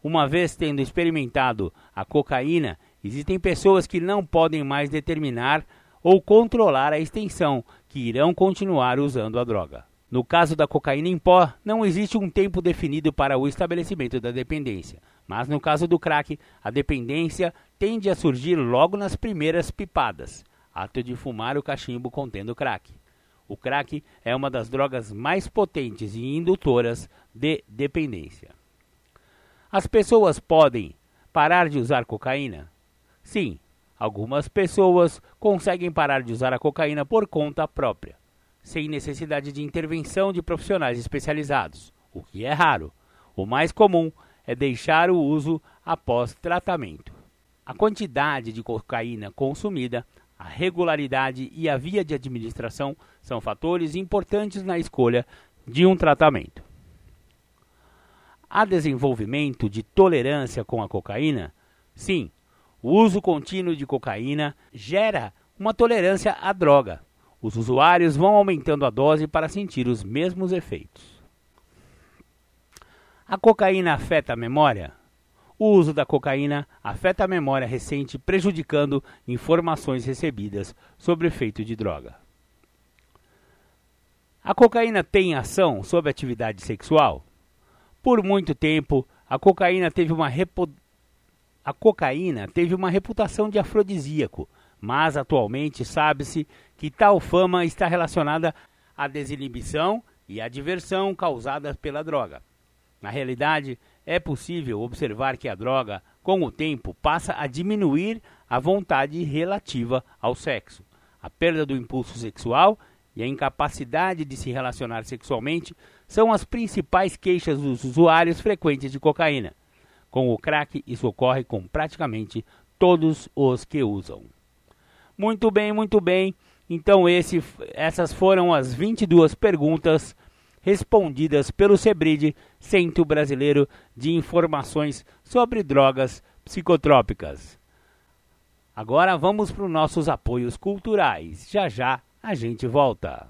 Uma vez tendo experimentado a cocaína, existem pessoas que não podem mais determinar ou controlar a extensão, que irão continuar usando a droga. No caso da cocaína em pó, não existe um tempo definido para o estabelecimento da dependência. Mas no caso do crack, a dependência tende a surgir logo nas primeiras pipadas, ato de fumar o cachimbo contendo crack. O crack é uma das drogas mais potentes e indutoras de dependência. As pessoas podem parar de usar cocaína? Sim, algumas pessoas conseguem parar de usar a cocaína por conta própria, sem necessidade de intervenção de profissionais especializados, o que é raro. O mais comum é deixar o uso após tratamento. A quantidade de cocaína consumida, a regularidade e a via de administração são fatores importantes na escolha de um tratamento. Há desenvolvimento de tolerância com a cocaína? Sim, o uso contínuo de cocaína gera uma tolerância à droga. Os usuários vão aumentando a dose para sentir os mesmos efeitos. A cocaína afeta a memória? O uso da cocaína afeta a memória recente, prejudicando informações recebidas sobre o efeito de droga. A cocaína tem ação sobre a atividade sexual? Por muito tempo, a cocaína teve uma, repu... a cocaína teve uma reputação de afrodisíaco, mas atualmente sabe-se que tal fama está relacionada à desinibição e à diversão causadas pela droga. Na realidade, é possível observar que a droga, com o tempo, passa a diminuir a vontade relativa ao sexo. A perda do impulso sexual e a incapacidade de se relacionar sexualmente são as principais queixas dos usuários frequentes de cocaína. Com o crack, isso ocorre com praticamente todos os que usam. Muito bem, muito bem. Então, esse, essas foram as 22 perguntas respondidas pelo Sebride, Centro Brasileiro de Informações sobre Drogas Psicotrópicas. Agora vamos para os nossos apoios culturais. Já já a gente volta.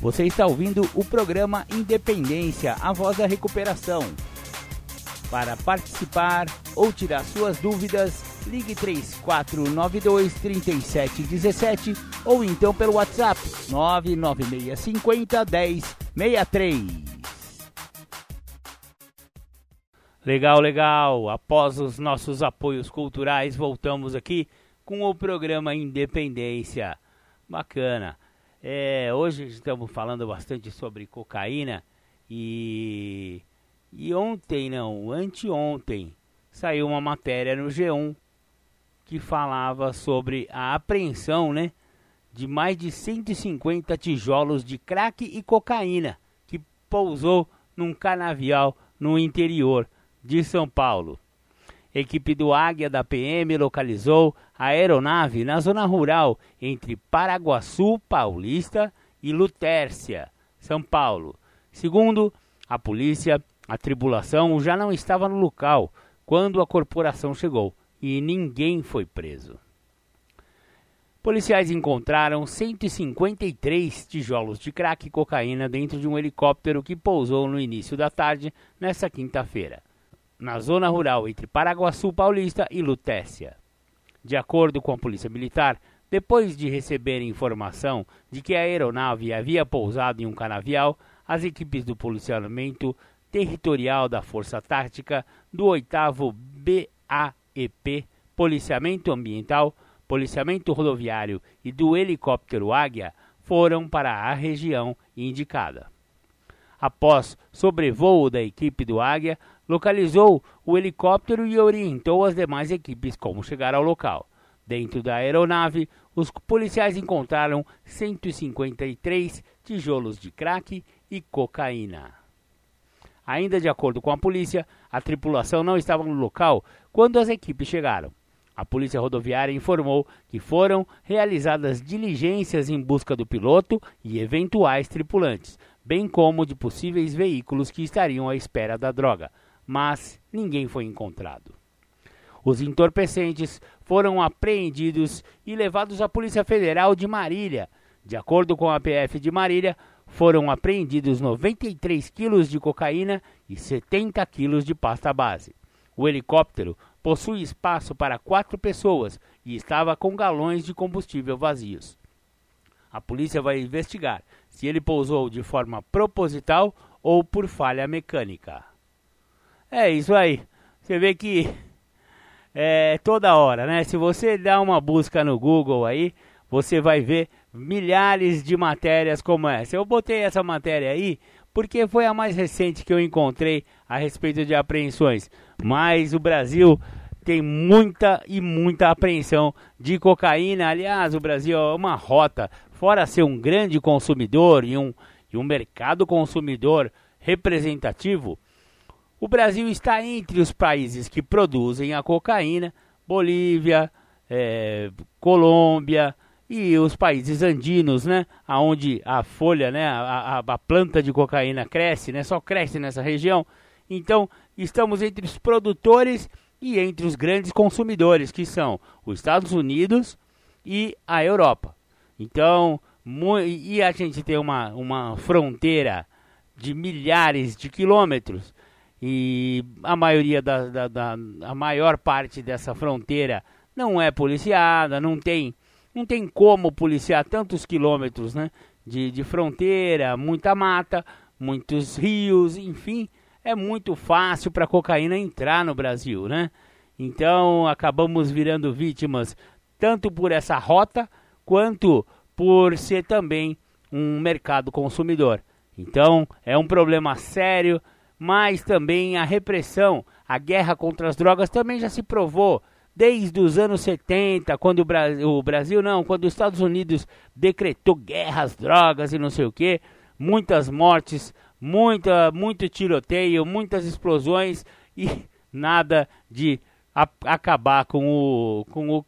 Você está ouvindo o programa Independência, a voz da recuperação. Para participar ou tirar suas dúvidas, ligue 3492 3717 ou então pelo WhatsApp 99650 1063. Legal, legal. Após os nossos apoios culturais, voltamos aqui com o programa Independência. Bacana. É, hoje estamos falando bastante sobre cocaína e, e ontem, não, anteontem, saiu uma matéria no G1 que falava sobre a apreensão, né, de mais de 150 tijolos de crack e cocaína que pousou num canavial no interior de São Paulo. Equipe do Águia da PM localizou aeronave na zona rural entre Paraguaçu Paulista e Lutércia, São Paulo. Segundo a polícia, a tribulação já não estava no local quando a corporação chegou e ninguém foi preso. Policiais encontraram 153 tijolos de crack e cocaína dentro de um helicóptero que pousou no início da tarde nesta quinta-feira na zona rural entre Paraguaçu Paulista e Lutécia. De acordo com a Polícia Militar, depois de receber informação de que a aeronave havia pousado em um canavial, as equipes do policiamento territorial da Força Tática do 8 BAEP, Policiamento Ambiental, Policiamento Rodoviário e do helicóptero Águia foram para a região indicada. Após sobrevoo da equipe do Águia, localizou o helicóptero e orientou as demais equipes como chegar ao local. Dentro da aeronave, os policiais encontraram 153 tijolos de crack e cocaína. Ainda de acordo com a polícia, a tripulação não estava no local quando as equipes chegaram. A Polícia Rodoviária informou que foram realizadas diligências em busca do piloto e eventuais tripulantes, bem como de possíveis veículos que estariam à espera da droga mas ninguém foi encontrado. Os entorpecentes foram apreendidos e levados à Polícia Federal de Marília. De acordo com a PF de Marília, foram apreendidos 93 quilos de cocaína e 70 quilos de pasta base. O helicóptero possui espaço para quatro pessoas e estava com galões de combustível vazios. A polícia vai investigar se ele pousou de forma proposital ou por falha mecânica. É isso aí. Você vê que é toda hora, né? Se você dá uma busca no Google aí, você vai ver milhares de matérias como essa. Eu botei essa matéria aí porque foi a mais recente que eu encontrei a respeito de apreensões. Mas o Brasil tem muita e muita apreensão de cocaína. Aliás, o Brasil é uma rota, fora ser um grande consumidor e um, e um mercado consumidor representativo. O Brasil está entre os países que produzem a cocaína, Bolívia, é, Colômbia, e os países andinos, né, aonde a folha, né, a, a, a, planta de cocaína cresce, né, só cresce nessa região. Então, estamos entre os produtores e entre os grandes consumidores, que são os Estados Unidos e a Europa. Então, e a gente tem uma, uma fronteira de milhares de quilômetros e a maioria da, da, da a maior parte dessa fronteira não é policiada, não tem não tem como policiar tantos quilômetros né, de, de fronteira, muita mata, muitos rios, enfim, é muito fácil para cocaína entrar no Brasil, né? Então acabamos virando vítimas tanto por essa rota quanto por ser também um mercado consumidor. Então é um problema sério, mas também a repressão, a guerra contra as drogas também já se provou desde os anos 70, quando o Brasil, o Brasil não, quando os Estados Unidos decretou guerras, drogas e não sei o que, muitas mortes, muita, muito tiroteio, muitas explosões e nada de a, acabar com o, com o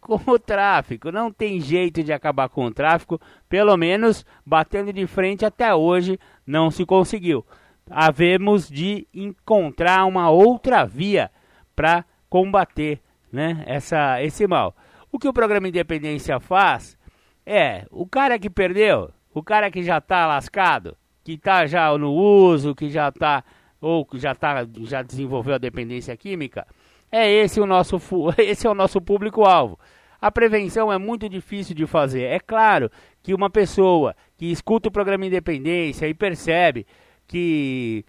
com o tráfico. Não tem jeito de acabar com o tráfico, pelo menos batendo de frente até hoje não se conseguiu. Havemos de encontrar uma outra via para combater né, essa, esse mal. O que o programa Independência faz é, o cara que perdeu, o cara que já está lascado, que está já no uso, que já está ou que já tá, já desenvolveu a dependência química, é esse o nosso esse é o nosso público alvo. A prevenção é muito difícil de fazer. É claro que uma pessoa que escuta o programa Independência e percebe que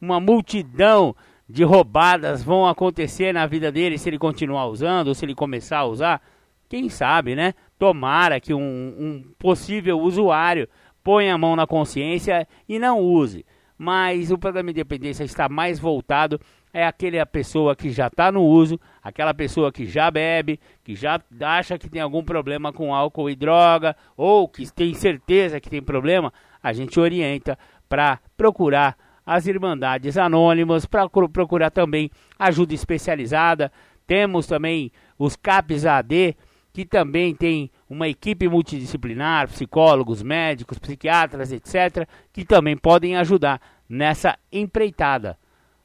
uma multidão de roubadas vão acontecer na vida dele se ele continuar usando ou se ele começar a usar? Quem sabe, né? Tomara que um, um possível usuário ponha a mão na consciência e não use. Mas o programa de independência está mais voltado é aquele a pessoa que já está no uso, aquela pessoa que já bebe, que já acha que tem algum problema com álcool e droga, ou que tem certeza que tem problema, a gente orienta para procurar as Irmandades Anônimas, para procurar também ajuda especializada. Temos também os CAPs AD, que também tem uma equipe multidisciplinar, psicólogos, médicos, psiquiatras, etc., que também podem ajudar nessa empreitada.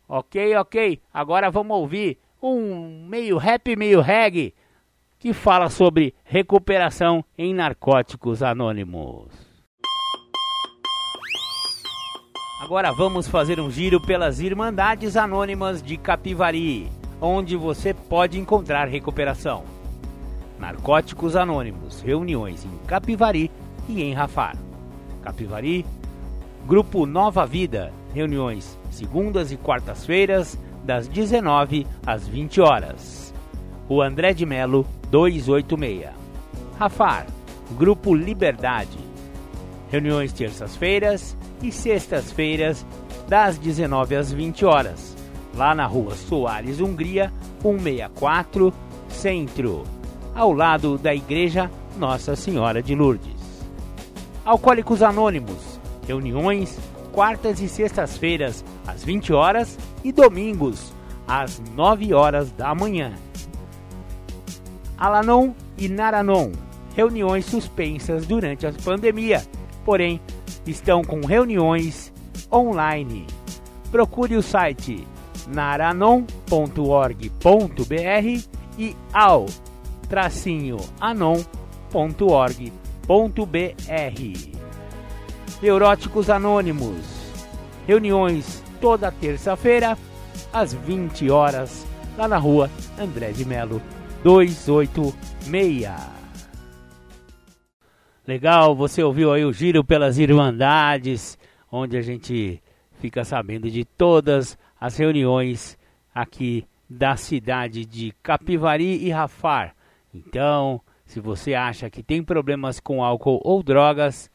Ok, ok. Agora vamos ouvir um meio rap, meio reggae que fala sobre recuperação em narcóticos anônimos. Agora vamos fazer um giro pelas Irmandades Anônimas de Capivari, onde você pode encontrar recuperação. Narcóticos Anônimos, reuniões em Capivari e em Rafar. Capivari, Grupo Nova Vida, reuniões segundas e quartas-feiras, das 19 às 20 horas. O André de Melo, 286. Rafar, Grupo Liberdade, reuniões terças-feiras e sextas-feiras, das 19 às 20 horas, lá na rua Soares Hungria, 164, Centro, ao lado da Igreja Nossa Senhora de Lourdes. Alcoólicos Anônimos, reuniões quartas e sextas-feiras, às 20 horas e domingos, às 9 horas da manhã. Alanon e Naranon, reuniões suspensas durante a pandemia, porém estão com reuniões online. Procure o site naranon.org.br e ao-anon.org.br. Neuróticos Anônimos. Reuniões toda terça-feira às 20 horas lá na rua André de Melo 286. Legal, você ouviu aí o giro pelas Irmandades, onde a gente fica sabendo de todas as reuniões aqui da cidade de Capivari e Rafar. Então, se você acha que tem problemas com álcool ou drogas,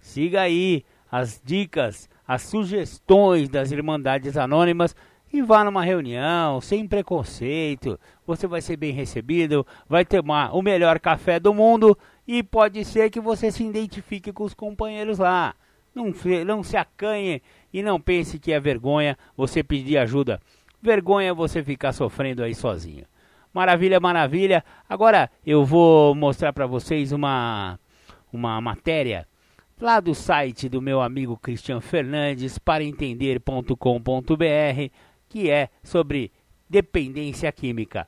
siga aí as dicas, as sugestões das Irmandades Anônimas e vá numa reunião sem preconceito. Você vai ser bem recebido, vai tomar o melhor café do mundo e pode ser que você se identifique com os companheiros lá. Não, não se acanhe e não pense que é vergonha você pedir ajuda. Vergonha você ficar sofrendo aí sozinho. Maravilha, maravilha. Agora eu vou mostrar para vocês uma, uma matéria lá do site do meu amigo Cristian Fernandes para entender.com.br que é sobre dependência química.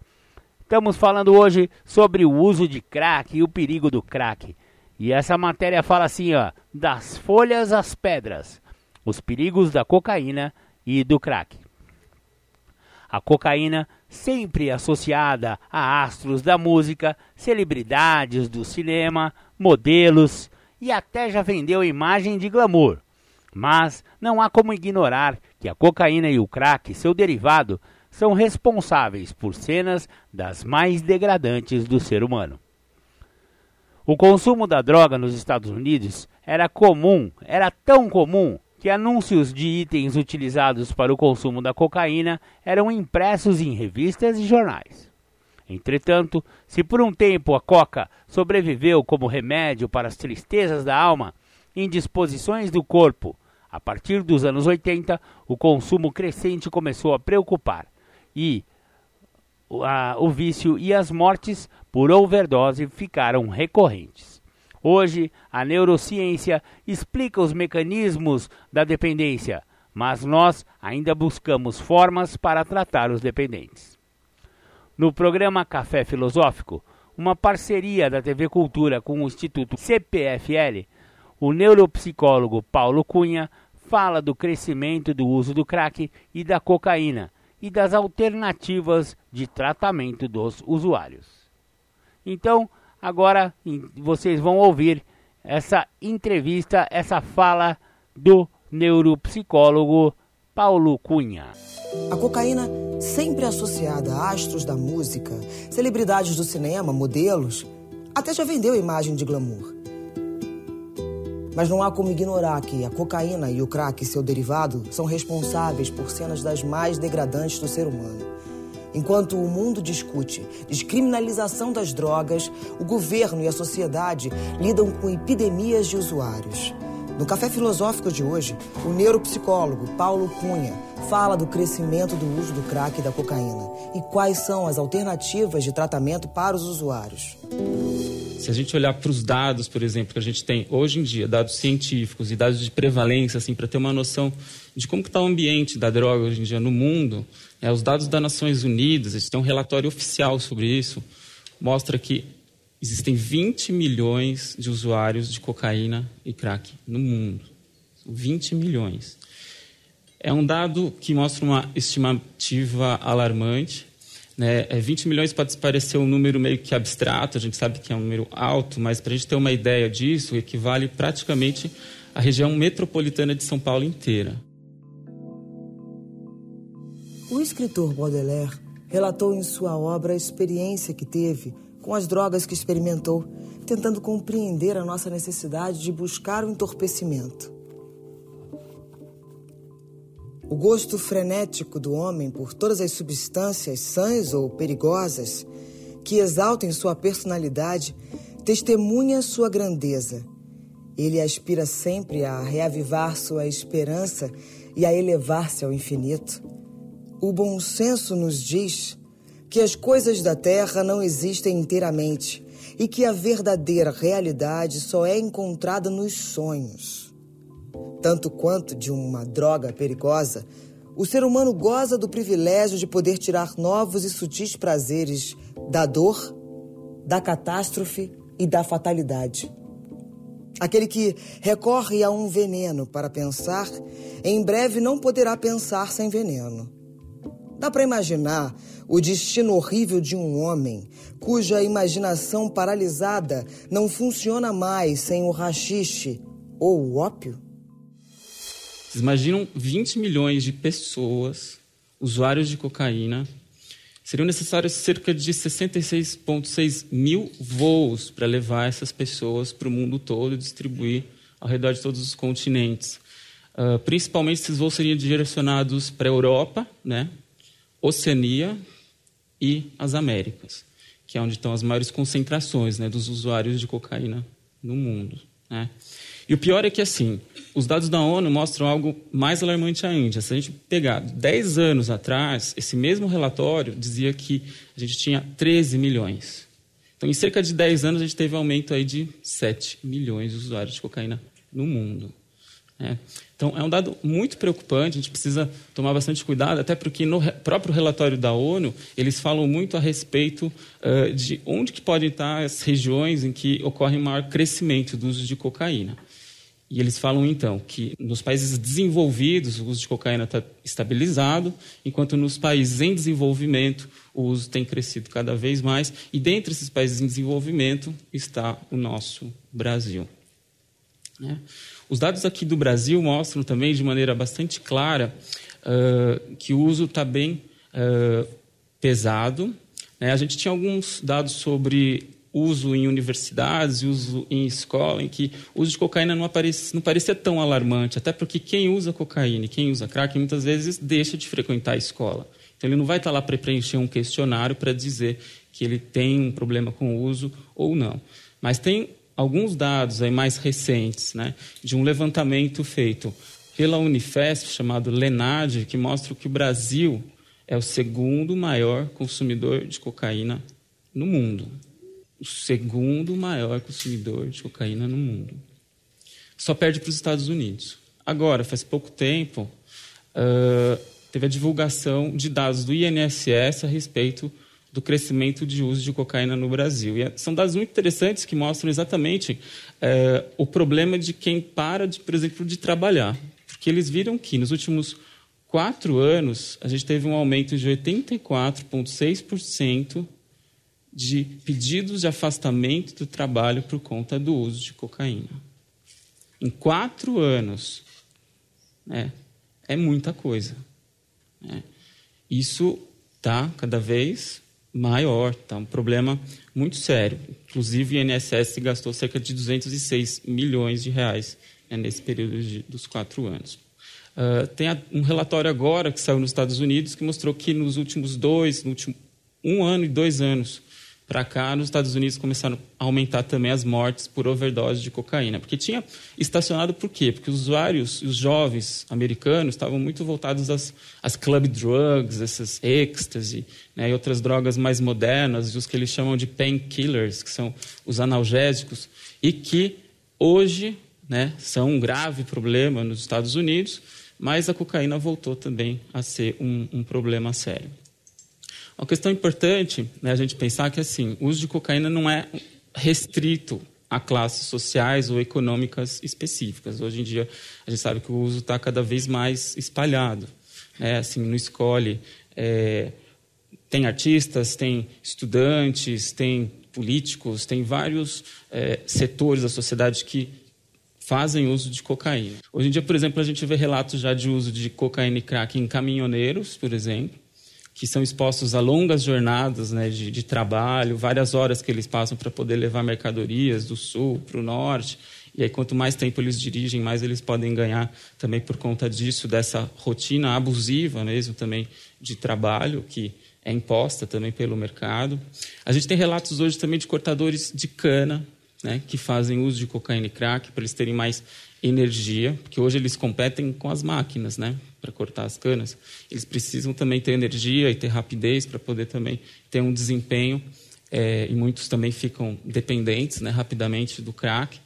Estamos falando hoje sobre o uso de crack e o perigo do crack. E essa matéria fala assim, ó, das folhas às pedras, os perigos da cocaína e do crack. A cocaína, sempre associada a astros da música, celebridades do cinema, modelos e até já vendeu imagem de glamour. Mas não há como ignorar que a cocaína e o crack, seu derivado, são responsáveis por cenas das mais degradantes do ser humano. O consumo da droga nos Estados Unidos era comum, era tão comum que anúncios de itens utilizados para o consumo da cocaína eram impressos em revistas e jornais. Entretanto, se por um tempo a coca sobreviveu como remédio para as tristezas da alma, indisposições do corpo, a partir dos anos 80, o consumo crescente começou a preocupar e a, o vício e as mortes por overdose ficaram recorrentes. Hoje, a neurociência explica os mecanismos da dependência, mas nós ainda buscamos formas para tratar os dependentes. No programa Café Filosófico, uma parceria da TV Cultura com o Instituto CPFL, o neuropsicólogo Paulo Cunha fala do crescimento do uso do crack e da cocaína e das alternativas de tratamento dos usuários. Então, agora vocês vão ouvir essa entrevista, essa fala do neuropsicólogo Paulo Cunha. A cocaína, sempre associada a astros da música, celebridades do cinema, modelos, até já vendeu imagem de glamour. Mas não há como ignorar que a cocaína e o crack, seu derivado, são responsáveis por cenas das mais degradantes do ser humano. Enquanto o mundo discute descriminalização das drogas, o governo e a sociedade lidam com epidemias de usuários. No Café Filosófico de hoje, o neuropsicólogo Paulo Cunha fala do crescimento do uso do crack e da cocaína e quais são as alternativas de tratamento para os usuários. Se a gente olhar para os dados, por exemplo, que a gente tem hoje em dia, dados científicos e dados de prevalência, assim, para ter uma noção de como está o ambiente da droga hoje em dia no mundo, é, os dados das Nações Unidas, gente tem um relatório oficial sobre isso, mostra que existem 20 milhões de usuários de cocaína e crack no mundo. 20 milhões. É um dado que mostra uma estimativa alarmante. Né? 20 é, milhões pode parecer um número meio que abstrato, a gente sabe que é um número alto, mas para a gente ter uma ideia disso, equivale praticamente à região metropolitana de São Paulo inteira. O escritor Baudelaire relatou em sua obra a experiência que teve com as drogas que experimentou, tentando compreender a nossa necessidade de buscar o entorpecimento. O gosto frenético do homem por todas as substâncias sãs ou perigosas que exaltem sua personalidade testemunha sua grandeza. Ele aspira sempre a reavivar sua esperança e a elevar-se ao infinito. O bom senso nos diz que as coisas da terra não existem inteiramente e que a verdadeira realidade só é encontrada nos sonhos. Tanto quanto de uma droga perigosa, o ser humano goza do privilégio de poder tirar novos e sutis prazeres da dor, da catástrofe e da fatalidade. Aquele que recorre a um veneno para pensar, em breve não poderá pensar sem veneno. Dá para imaginar o destino horrível de um homem cuja imaginação paralisada não funciona mais sem o rachixe ou o ópio? Vocês imaginam 20 milhões de pessoas, usuários de cocaína, seriam necessários cerca de 66,6 mil voos para levar essas pessoas para o mundo todo e distribuir ao redor de todos os continentes. Uh, principalmente esses voos seriam direcionados para a Europa, né, Oceania e as Américas, que é onde estão as maiores concentrações né, dos usuários de cocaína no mundo. Né? E o pior é que, assim, os dados da ONU mostram algo mais alarmante ainda. Se a gente pegar 10 anos atrás, esse mesmo relatório dizia que a gente tinha 13 milhões. Então, em cerca de 10 anos, a gente teve um aumento aí de 7 milhões de usuários de cocaína no mundo. Né? Então, é um dado muito preocupante, a gente precisa tomar bastante cuidado, até porque no próprio relatório da ONU, eles falam muito a respeito uh, de onde que podem estar as regiões em que ocorre maior crescimento do uso de cocaína. E eles falam, então, que nos países desenvolvidos o uso de cocaína está estabilizado, enquanto nos países em desenvolvimento o uso tem crescido cada vez mais, e dentre esses países em desenvolvimento está o nosso Brasil. Né? Os dados aqui do Brasil mostram também, de maneira bastante clara, uh, que o uso está bem uh, pesado. Né? A gente tinha alguns dados sobre uso em universidades, uso em escola, em que o uso de cocaína não, aparecia, não parecia tão alarmante, até porque quem usa cocaína e quem usa crack muitas vezes deixa de frequentar a escola. Então ele não vai estar lá para preencher um questionário para dizer que ele tem um problema com o uso ou não. Mas tem alguns dados aí mais recentes, né, de um levantamento feito pela Unifesp, chamado LENAD, que mostra que o Brasil é o segundo maior consumidor de cocaína no mundo. O segundo maior consumidor de cocaína no mundo. Só perde para os Estados Unidos. Agora, faz pouco tempo, uh, teve a divulgação de dados do INSS a respeito do crescimento de uso de cocaína no Brasil. E é, são dados muito interessantes que mostram exatamente o problema de quem para, de, por exemplo, de trabalhar. Porque eles viram que nos últimos quatro anos a gente teve um aumento de 84,6% de pedidos de afastamento do trabalho por conta do uso de cocaína. Em quatro anos. Né, é muita coisa. Né? Isso está cada vez maior, tá? Um problema muito sério. Inclusive, o INSS gastou cerca de 206 milhões de reais né, nesse período de, dos quatro anos. Uh, tem um relatório agora que saiu nos Estados Unidos que mostrou que nos últimos dois, no último um ano e dois anos, para cá, nos Estados Unidos começaram a aumentar também as mortes por overdose de cocaína. Porque tinha estacionado por quê? Porque os usuários, os jovens americanos, estavam muito voltados às, às club drugs, essas ecstasy, né, e outras drogas mais modernas, os que eles chamam de painkillers, que são os analgésicos, e que hoje né, são um grave problema nos Estados Unidos, mas a cocaína voltou também a ser um, um problema sério. Uma questão importante né, a gente pensar que assim, o uso de cocaína não é restrito a classes sociais ou econômicas específicas. Hoje em dia, a gente sabe que o uso está cada vez mais espalhado. Né? Assim, não escolhe. É, tem artistas, tem estudantes, tem políticos, tem vários é, setores da sociedade que fazem uso de cocaína. Hoje em dia, por exemplo, a gente vê relatos já de uso de cocaína e crack em caminhoneiros, por exemplo, que são expostos a longas jornadas né, de, de trabalho, várias horas que eles passam para poder levar mercadorias do sul para o norte. E aí, quanto mais tempo eles dirigem, mais eles podem ganhar também por conta disso, dessa rotina abusiva mesmo também de trabalho, que é imposta também pelo mercado. A gente tem relatos hoje também de cortadores de cana, né, que fazem uso de cocaína e crack para eles terem mais energia, porque hoje eles competem com as máquinas, né? Para cortar as canas, eles precisam também ter energia e ter rapidez para poder também ter um desempenho. É, e muitos também ficam dependentes né, rapidamente do crack.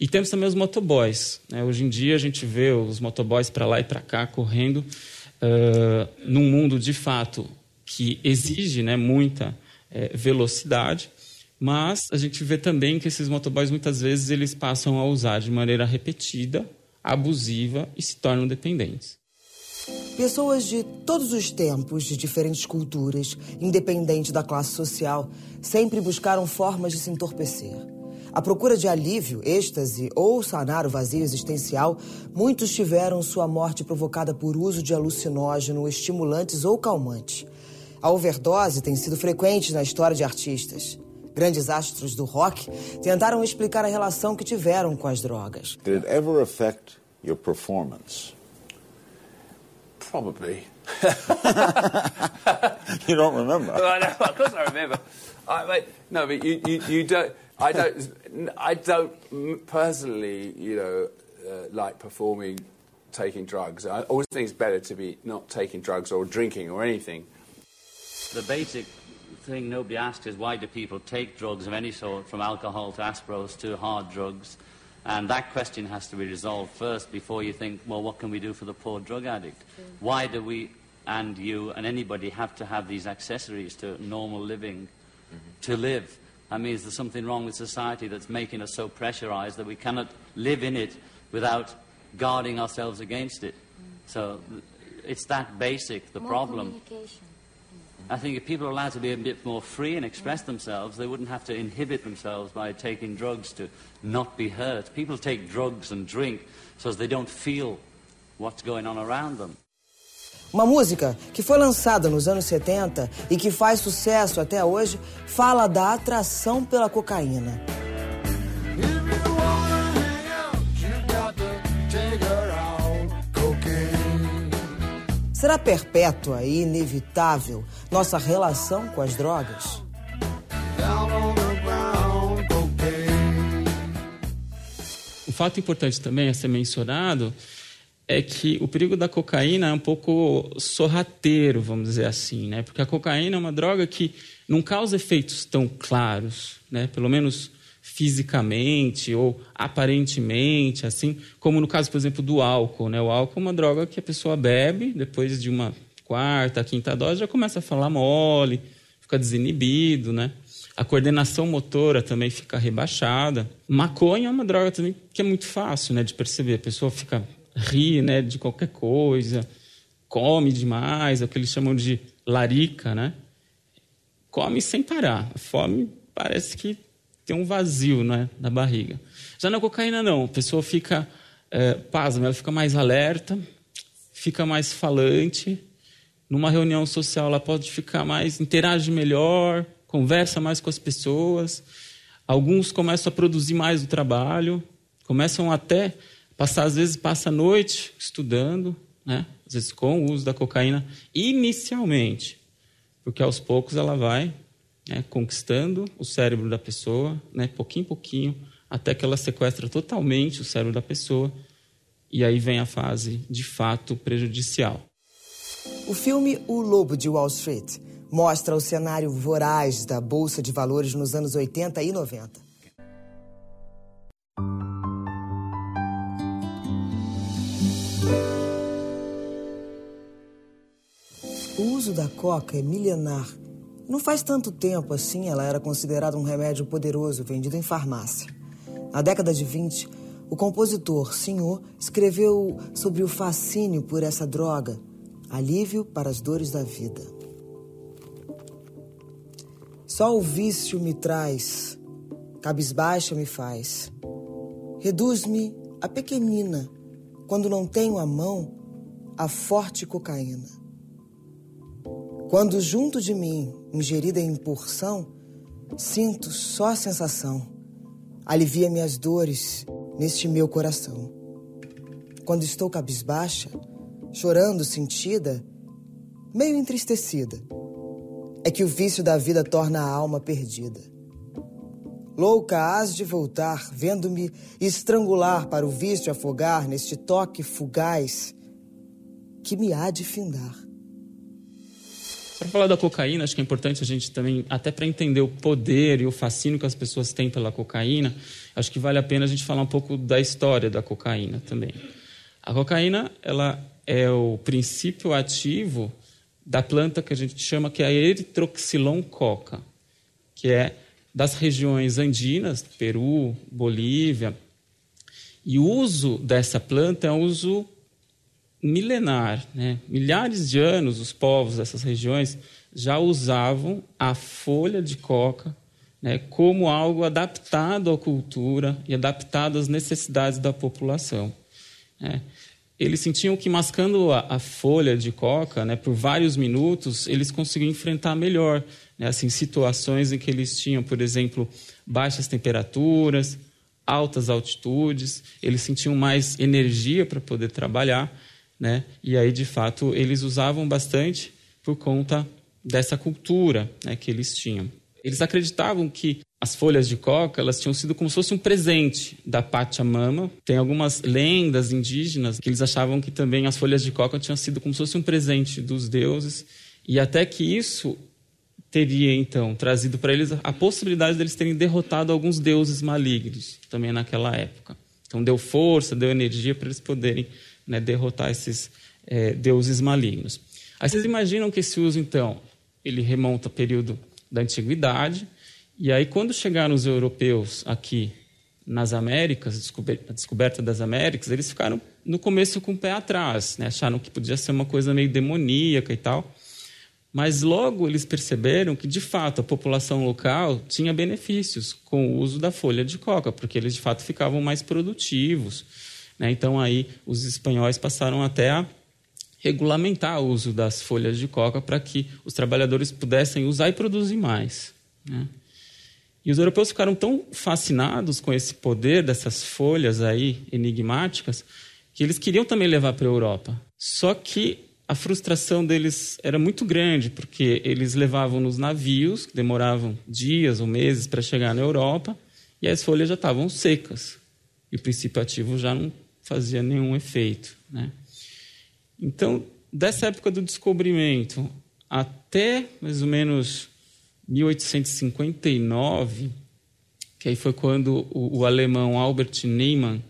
E temos também os motoboys. Né? Hoje em dia a gente vê os motoboys para lá e para cá correndo uh, num mundo de fato que exige né, muita é, velocidade, mas a gente vê também que esses motoboys muitas vezes eles passam a usar de maneira repetida, abusiva e se tornam dependentes. Pessoas de todos os tempos, de diferentes culturas, independente da classe social, sempre buscaram formas de se entorpecer. À procura de alívio, êxtase ou sanar o vazio existencial, muitos tiveram sua morte provocada por uso de alucinógeno, estimulantes ou calmantes. A overdose tem sido frequente na história de artistas. Grandes astros do rock tentaram explicar a relação que tiveram com as drogas. Did it ever affect your performance? Probably. you don't remember. I know, of course I remember. I, mate, no, but you, you, you don't. I don't. I don't personally, you know, uh, like performing, taking drugs. I always think it's better to be not taking drugs or drinking or anything. The basic thing nobody asks is why do people take drugs of any sort, from alcohol to aspiros to hard drugs? And that question has to be resolved first before you think, well, what can we do for the poor drug addict? Why do we and you and anybody have to have these accessories to normal living mm-hmm. to live? I mean, is there something wrong with society that's making us so pressurized that we cannot live in it without guarding ourselves against it? Mm. So it's that basic, the More problem. communication. I think if people are allowed to be a bit more free and express themselves, they wouldn't have to inhibit themselves by taking drugs to not be hurt. People take drugs and drink so they don't feel what's going on around them. Uma música que foi lançada nos anos 70 e que faz sucesso até hoje fala da atração pela cocaína. Será perpétua e inevitável nossa relação com as drogas? Um fato importante também a ser mencionado é que o perigo da cocaína é um pouco sorrateiro, vamos dizer assim, né? Porque a cocaína é uma droga que não causa efeitos tão claros, né? Pelo menos fisicamente ou aparentemente, assim, como no caso, por exemplo, do álcool, né? O álcool é uma droga que a pessoa bebe depois de uma quarta, quinta dose já começa a falar mole, fica desinibido, né? A coordenação motora também fica rebaixada. Maconha é uma droga também que é muito fácil, né, de perceber. A pessoa fica ri, né, de qualquer coisa, come demais, é o que eles chamam de larica, né? Come sem parar. A fome parece que tem um vazio, né, na barriga. Já na cocaína não, a pessoa fica é, pasma, ela fica mais alerta, fica mais falante. Numa reunião social ela pode ficar mais interage melhor, conversa mais com as pessoas. Alguns começam a produzir mais o trabalho, começam até passar às vezes passa a noite estudando, né? Às vezes com o uso da cocaína inicialmente, porque aos poucos ela vai né, conquistando o cérebro da pessoa, né, pouquinho em pouquinho, até que ela sequestra totalmente o cérebro da pessoa e aí vem a fase de fato prejudicial. O filme O Lobo de Wall Street mostra o cenário voraz da Bolsa de Valores nos anos 80 e 90. O uso da coca é milenar. Não faz tanto tempo assim ela era considerada um remédio poderoso vendido em farmácia. Na década de 20, o compositor Senhor escreveu sobre o fascínio por essa droga, alívio para as dores da vida. Só o vício me traz, cabisbaixa me faz. Reduz-me a pequenina, quando não tenho a mão a forte cocaína. Quando junto de mim, ingerida em porção, sinto só a sensação, alivia minhas dores neste meu coração. Quando estou cabisbaixa, chorando sentida, meio entristecida, é que o vício da vida torna a alma perdida. Louca hás de voltar, vendo-me estrangular para o vício afogar neste toque fugaz que me há de findar. Para falar da cocaína, acho que é importante a gente também, até para entender o poder e o fascínio que as pessoas têm pela cocaína, acho que vale a pena a gente falar um pouco da história da cocaína também. A cocaína, ela é o princípio ativo da planta que a gente chama que é a eritroxilon coca, que é das regiões andinas, Peru, Bolívia. E o uso dessa planta é um uso milenar, né? milhares de anos, os povos dessas regiões já usavam a folha de coca né, como algo adaptado à cultura e adaptado às necessidades da população. Né. Eles sentiam que mascando a, a folha de coca né, por vários minutos, eles conseguiam enfrentar melhor né, assim, situações em que eles tinham, por exemplo, baixas temperaturas, altas altitudes, eles sentiam mais energia para poder trabalhar, né? E aí, de fato, eles usavam bastante por conta dessa cultura né, que eles tinham. Eles acreditavam que as folhas de coca elas tinham sido como se fosse um presente da Pachamama. Tem algumas lendas indígenas que eles achavam que também as folhas de coca tinham sido como se fosse um presente dos deuses e até que isso teria então trazido para eles a possibilidade deles terem derrotado alguns deuses malignos também naquela época. Então deu força, deu energia para eles poderem né, derrotar esses é, deuses malignos. Aí vocês imaginam que esse uso então ele remonta ao período da antiguidade. E aí, quando chegaram os europeus aqui nas Américas, a descoberta das Américas, eles ficaram no começo com o pé atrás, né? acharam que podia ser uma coisa meio demoníaca e tal. Mas logo eles perceberam que, de fato, a população local tinha benefícios com o uso da folha de coca, porque eles, de fato, ficavam mais produtivos. Né? Então, aí, os espanhóis passaram até a regulamentar o uso das folhas de coca para que os trabalhadores pudessem usar e produzir mais. Né? E os europeus ficaram tão fascinados com esse poder dessas folhas aí enigmáticas que eles queriam também levar para a Europa. Só que a frustração deles era muito grande, porque eles levavam nos navios, que demoravam dias ou meses para chegar na Europa, e as folhas já estavam secas. E o princípio ativo já não fazia nenhum efeito. Né? Então, dessa época do descobrimento até mais ou menos 1859, que aí foi quando o, o alemão Albert Neyman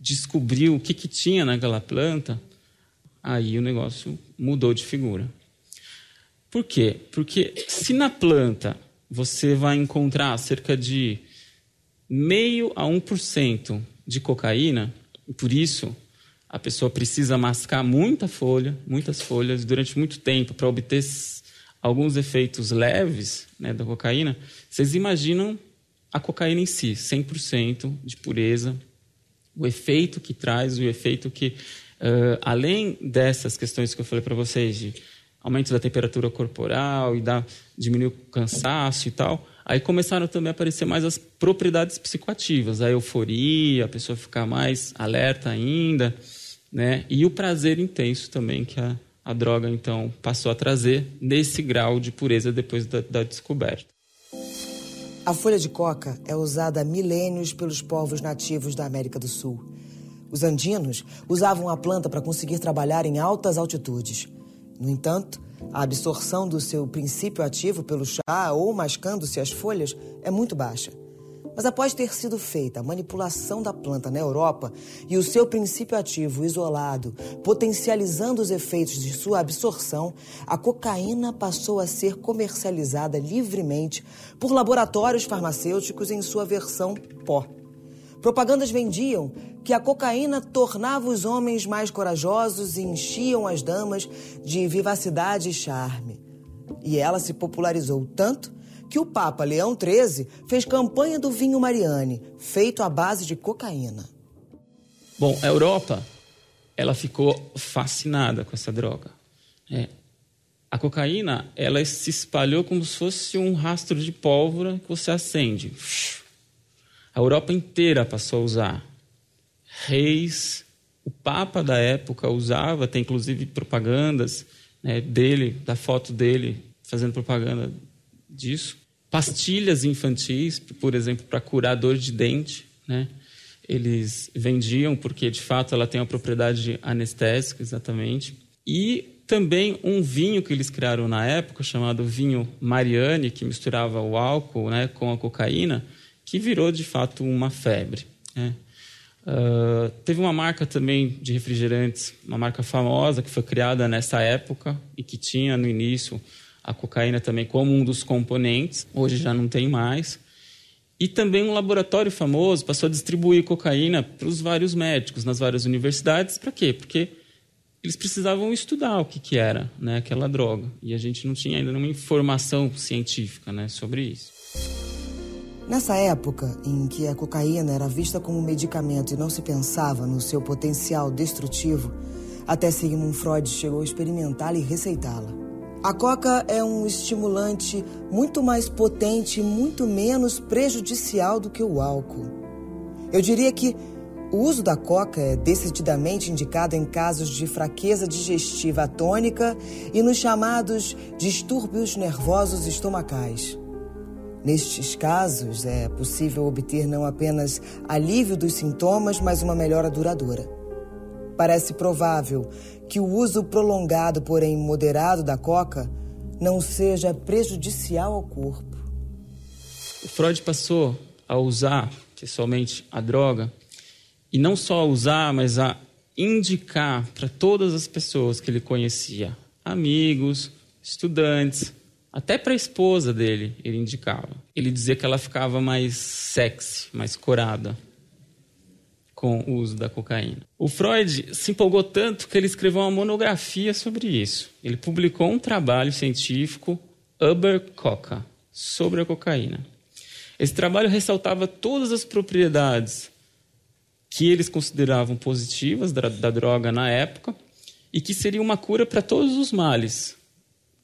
descobriu o que, que tinha naquela planta, aí o negócio mudou de figura. Por quê? Porque se na planta você vai encontrar cerca de meio a 1% de cocaína, e por isso a pessoa precisa mascar muita folha, muitas folhas durante muito tempo para obter alguns efeitos leves né, da cocaína. Vocês imaginam a cocaína em si, 100% de pureza, o efeito que traz, o efeito que, uh, além dessas questões que eu falei para vocês, de aumento da temperatura corporal e da, diminuir o cansaço e tal, aí começaram também a aparecer mais as propriedades psicoativas, a euforia, a pessoa ficar mais alerta ainda, né? E o prazer intenso também que a, a droga então passou a trazer nesse grau de pureza depois da, da descoberta. A folha de coca é usada há milênios pelos povos nativos da América do Sul. Os andinos usavam a planta para conseguir trabalhar em altas altitudes. No entanto, a absorção do seu princípio ativo pelo chá ou mascando-se as folhas é muito baixa. Mas após ter sido feita a manipulação da planta na Europa e o seu princípio ativo isolado, potencializando os efeitos de sua absorção, a cocaína passou a ser comercializada livremente por laboratórios farmacêuticos em sua versão pó. Propagandas vendiam que a cocaína tornava os homens mais corajosos e enchiam as damas de vivacidade e charme. E ela se popularizou tanto que o Papa Leão XIII fez campanha do vinho Mariane, feito à base de cocaína. Bom, a Europa, ela ficou fascinada com essa droga. É. A cocaína, ela se espalhou como se fosse um rastro de pólvora que você acende. A Europa inteira passou a usar. Reis, o Papa da época usava, tem inclusive propagandas né, dele, da foto dele, fazendo propaganda disso pastilhas infantis, por exemplo, para curar dor de dente, né? Eles vendiam porque de fato ela tem uma propriedade anestésica, exatamente. E também um vinho que eles criaram na época, chamado vinho Mariani, que misturava o álcool né, com a cocaína, que virou de fato uma febre. Né? Uh, teve uma marca também de refrigerantes, uma marca famosa que foi criada nessa época e que tinha no início a cocaína também como um dos componentes, hoje já não tem mais. E também um laboratório famoso passou a distribuir cocaína para os vários médicos nas várias universidades. Para quê? Porque eles precisavam estudar o que, que era né, aquela droga. E a gente não tinha ainda nenhuma informação científica né, sobre isso. Nessa época em que a cocaína era vista como medicamento e não se pensava no seu potencial destrutivo, até Sigmund Freud chegou a experimentá-la e receitá-la. A coca é um estimulante muito mais potente e muito menos prejudicial do que o álcool. Eu diria que o uso da coca é decididamente indicado em casos de fraqueza digestiva atônica e nos chamados distúrbios nervosos estomacais. Nestes casos, é possível obter não apenas alívio dos sintomas, mas uma melhora duradoura. Parece provável que o uso prolongado, porém moderado, da coca não seja prejudicial ao corpo. O Freud passou a usar pessoalmente a droga e não só a usar, mas a indicar para todas as pessoas que ele conhecia, amigos, estudantes, até para a esposa dele, ele indicava. Ele dizia que ela ficava mais sexy, mais corada com o uso da cocaína. O Freud se empolgou tanto que ele escreveu uma monografia sobre isso. Ele publicou um trabalho científico, Uber Coca, sobre a cocaína. Esse trabalho ressaltava todas as propriedades que eles consideravam positivas da, da droga na época e que seria uma cura para todos os males,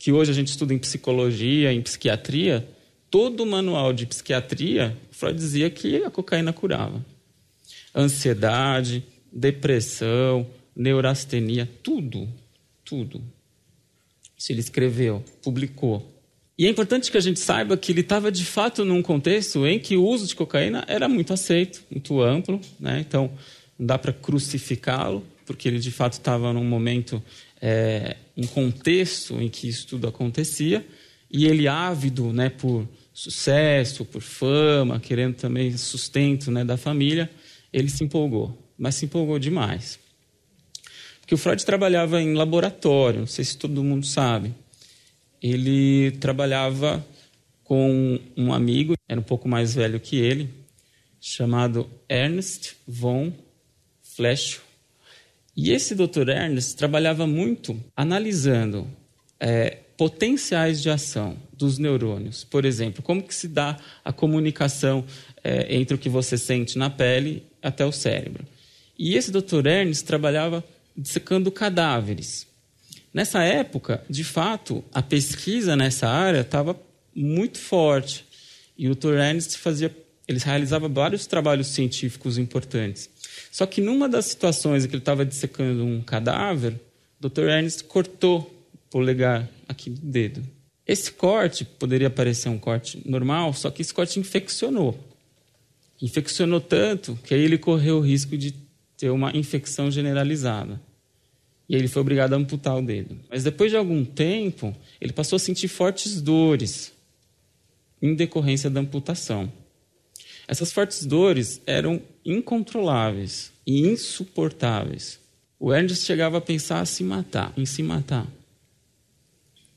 que hoje a gente estuda em psicologia, em psiquiatria, todo o manual de psiquiatria, Freud dizia que a cocaína curava. Ansiedade, depressão, neurastenia, tudo, tudo. Isso ele escreveu, publicou. E é importante que a gente saiba que ele estava de fato num contexto em que o uso de cocaína era muito aceito, muito amplo, né? então não dá para crucificá-lo, porque ele de fato estava num momento é, um contexto em que isso tudo acontecia, e ele ávido né, por sucesso, por fama, querendo também sustento né, da família, ele se empolgou, mas se empolgou demais. Porque o Freud trabalhava em laboratório, não sei se todo mundo sabe. Ele trabalhava com um amigo, era um pouco mais velho que ele, chamado Ernst von Flesch, e esse Dr. Ernest trabalhava muito analisando é, potenciais de ação dos neurônios. Por exemplo, como que se dá a comunicação é, entre o que você sente na pele até o cérebro. E esse Dr. Ernest trabalhava dissecando cadáveres. Nessa época, de fato, a pesquisa nessa área estava muito forte. E o Dr. Ernest fazia, ele realizava vários trabalhos científicos importantes. Só que numa das situações em que ele estava dissecando um cadáver, o Dr. Ernest cortou o polegar aqui do dedo. Esse corte poderia parecer um corte normal, só que esse corte infeccionou. Infeccionou tanto que aí ele correu o risco de ter uma infecção generalizada. E ele foi obrigado a amputar o dedo. Mas depois de algum tempo, ele passou a sentir fortes dores em decorrência da amputação. Essas fortes dores eram incontroláveis e insuportáveis. O Ernest chegava a pensar a se matar, em se matar.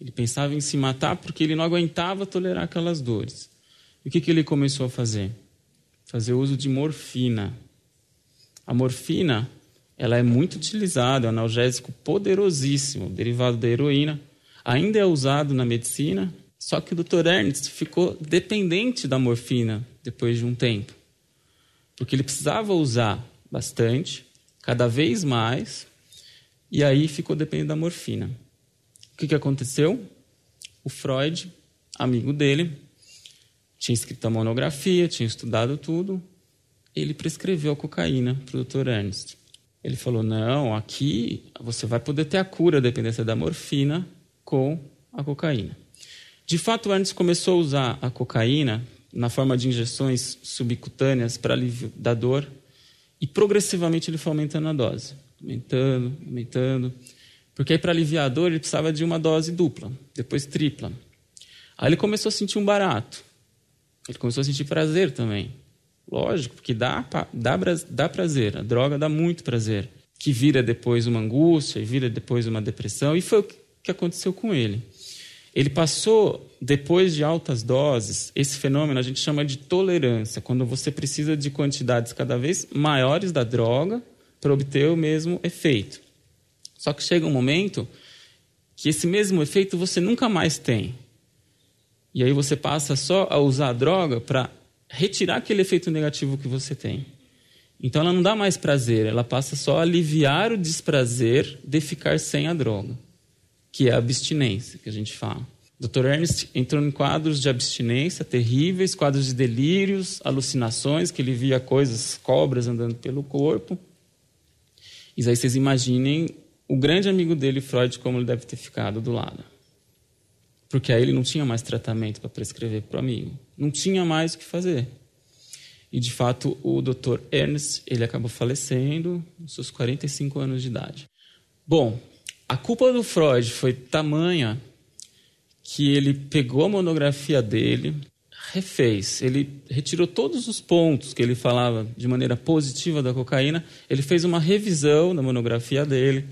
Ele pensava em se matar porque ele não aguentava tolerar aquelas dores. E o que, que ele começou a fazer? Fazer uso de morfina. A morfina ela é muito utilizada, é um analgésico poderosíssimo, derivado da heroína. Ainda é usado na medicina, só que o Dr. Ernst ficou dependente da morfina depois de um tempo. Porque ele precisava usar bastante, cada vez mais, e aí ficou dependendo da morfina. O que, que aconteceu? O Freud, amigo dele, tinha escrito a monografia, tinha estudado tudo, ele prescreveu a cocaína para o Dr. Ernst. Ele falou: não, aqui você vai poder ter a cura da dependência da morfina com a cocaína. De fato, Ernst começou a usar a cocaína na forma de injeções subcutâneas para alívio da dor, e progressivamente ele foi aumentando a dose, aumentando, aumentando, porque aí para aliviar a dor ele precisava de uma dose dupla, depois tripla. Aí ele começou a sentir um barato, ele começou a sentir prazer também. Lógico, porque dá, dá, dá prazer, a droga dá muito prazer, que vira depois uma angústia, e vira depois uma depressão, e foi o que aconteceu com ele. Ele passou, depois de altas doses, esse fenômeno a gente chama de tolerância, quando você precisa de quantidades cada vez maiores da droga para obter o mesmo efeito. Só que chega um momento que esse mesmo efeito você nunca mais tem. E aí você passa só a usar a droga para retirar aquele efeito negativo que você tem. Então ela não dá mais prazer, ela passa só a aliviar o desprazer de ficar sem a droga, que é a abstinência que a gente fala. Dr. Ernest entrou em quadros de abstinência terríveis, quadros de delírios, alucinações, que ele via coisas, cobras andando pelo corpo. E aí vocês imaginem o grande amigo dele, Freud, como ele deve ter ficado do lado. Porque aí ele não tinha mais tratamento para prescrever para o amigo. Não tinha mais o que fazer. E, de fato, o Dr. Ernst, ele acabou falecendo aos seus 45 anos de idade. Bom, a culpa do Freud foi tamanha que ele pegou a monografia dele, refez, ele retirou todos os pontos que ele falava de maneira positiva da cocaína, ele fez uma revisão da monografia dele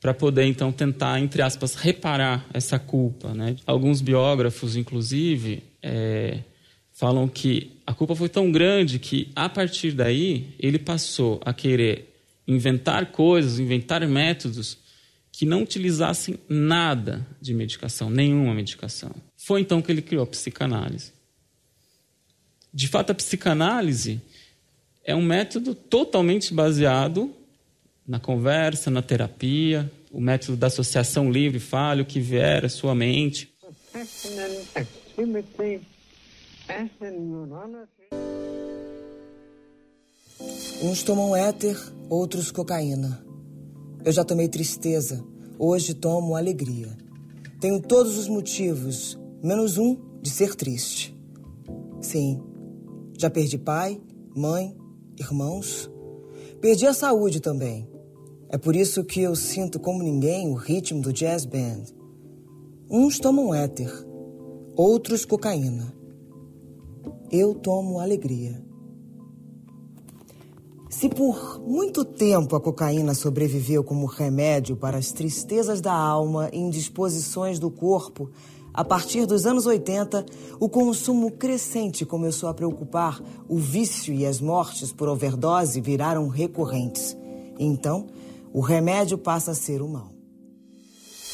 para poder então tentar, entre aspas, reparar essa culpa. Né? Alguns biógrafos, inclusive, é, falam que a culpa foi tão grande que, a partir daí, ele passou a querer inventar coisas, inventar métodos que não utilizassem nada de medicação, nenhuma medicação. Foi então que ele criou a psicanálise. De fato, a psicanálise é um método totalmente baseado na conversa, na terapia, o método da associação livre, fale o que vier à sua mente. Uns tomam éter, outros cocaína. Eu já tomei tristeza, hoje tomo alegria. Tenho todos os motivos, menos um, de ser triste. Sim, já perdi pai, mãe, irmãos. Perdi a saúde também. É por isso que eu sinto como ninguém o ritmo do jazz band. Uns tomam éter, outros cocaína. Eu tomo alegria. Se por muito tempo a cocaína sobreviveu como remédio para as tristezas da alma e indisposições do corpo, a partir dos anos 80, o consumo crescente começou a preocupar, o vício e as mortes por overdose viraram recorrentes. Então, o remédio passa a ser o mal.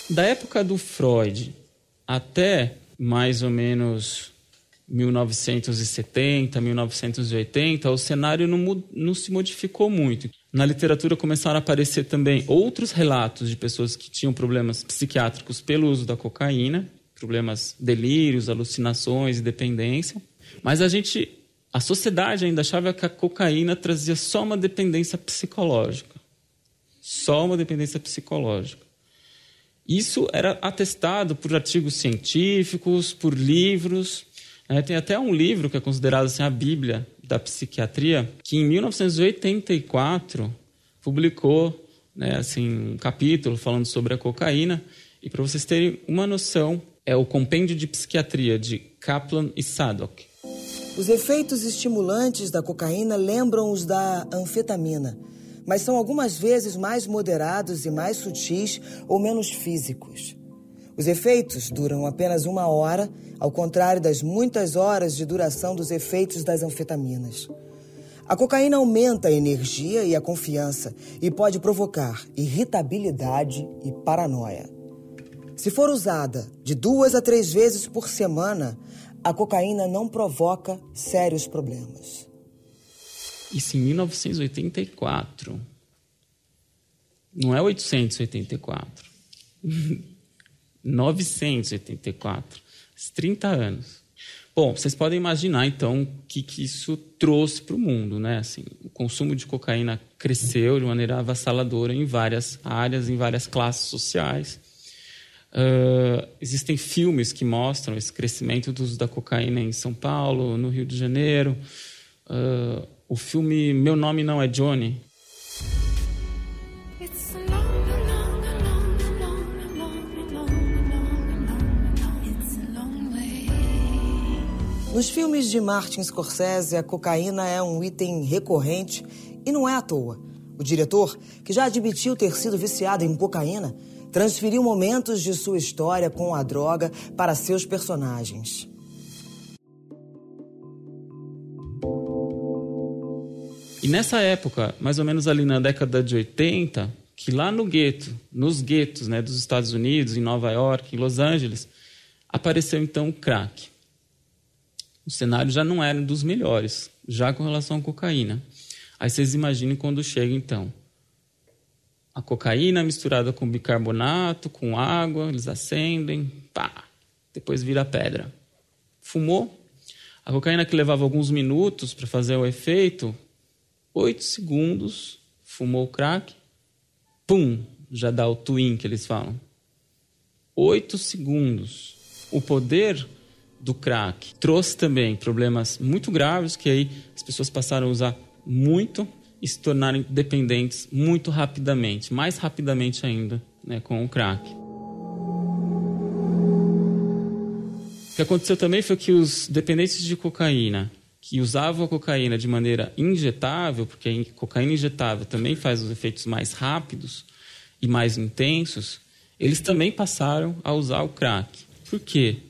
Da época do Freud até mais ou menos 1970, 1980, o cenário não, não, se modificou muito. Na literatura começaram a aparecer também outros relatos de pessoas que tinham problemas psiquiátricos pelo uso da cocaína, problemas delírios, alucinações e dependência. Mas a gente, a sociedade ainda achava que a cocaína trazia só uma dependência psicológica. Só uma dependência psicológica. Isso era atestado por artigos científicos, por livros, é, tem até um livro que é considerado assim, a Bíblia da psiquiatria, que em 1984 publicou né, assim, um capítulo falando sobre a cocaína. E para vocês terem uma noção, é o Compêndio de Psiquiatria de Kaplan e Sadok. Os efeitos estimulantes da cocaína lembram os da anfetamina, mas são algumas vezes mais moderados e mais sutis ou menos físicos. Os efeitos duram apenas uma hora, ao contrário das muitas horas de duração dos efeitos das anfetaminas. A cocaína aumenta a energia e a confiança e pode provocar irritabilidade e paranoia. Se for usada de duas a três vezes por semana, a cocaína não provoca sérios problemas. Isso em 1984. Não é 884. 984. 30 anos. Bom, vocês podem imaginar então o que, que isso trouxe para o mundo, né? Assim, o consumo de cocaína cresceu de maneira avassaladora em várias áreas, em várias classes sociais. Uh, existem filmes que mostram esse crescimento do uso da cocaína em São Paulo, no Rio de Janeiro. Uh, o filme Meu Nome Não É Johnny, Nos filmes de Martin Scorsese, a cocaína é um item recorrente e não é à toa. O diretor, que já admitiu ter sido viciado em cocaína, transferiu momentos de sua história com a droga para seus personagens. E nessa época, mais ou menos ali na década de 80, que lá no gueto, nos guetos né, dos Estados Unidos, em Nova York, em Los Angeles, apareceu então o crack. O cenário já não era dos melhores, já com relação à cocaína. Aí vocês imaginem quando chega então a cocaína misturada com bicarbonato, com água, eles acendem, pá, depois vira pedra. Fumou. A cocaína que levava alguns minutos para fazer o efeito, oito segundos, fumou o crack, pum, já dá o twin que eles falam. Oito segundos. O poder do crack trouxe também problemas muito graves que aí as pessoas passaram a usar muito e se tornarem dependentes muito rapidamente, mais rapidamente ainda, né, com o crack. O que aconteceu também foi que os dependentes de cocaína, que usavam a cocaína de maneira injetável, porque a cocaína injetável também faz os efeitos mais rápidos e mais intensos, eles também passaram a usar o crack. Por quê?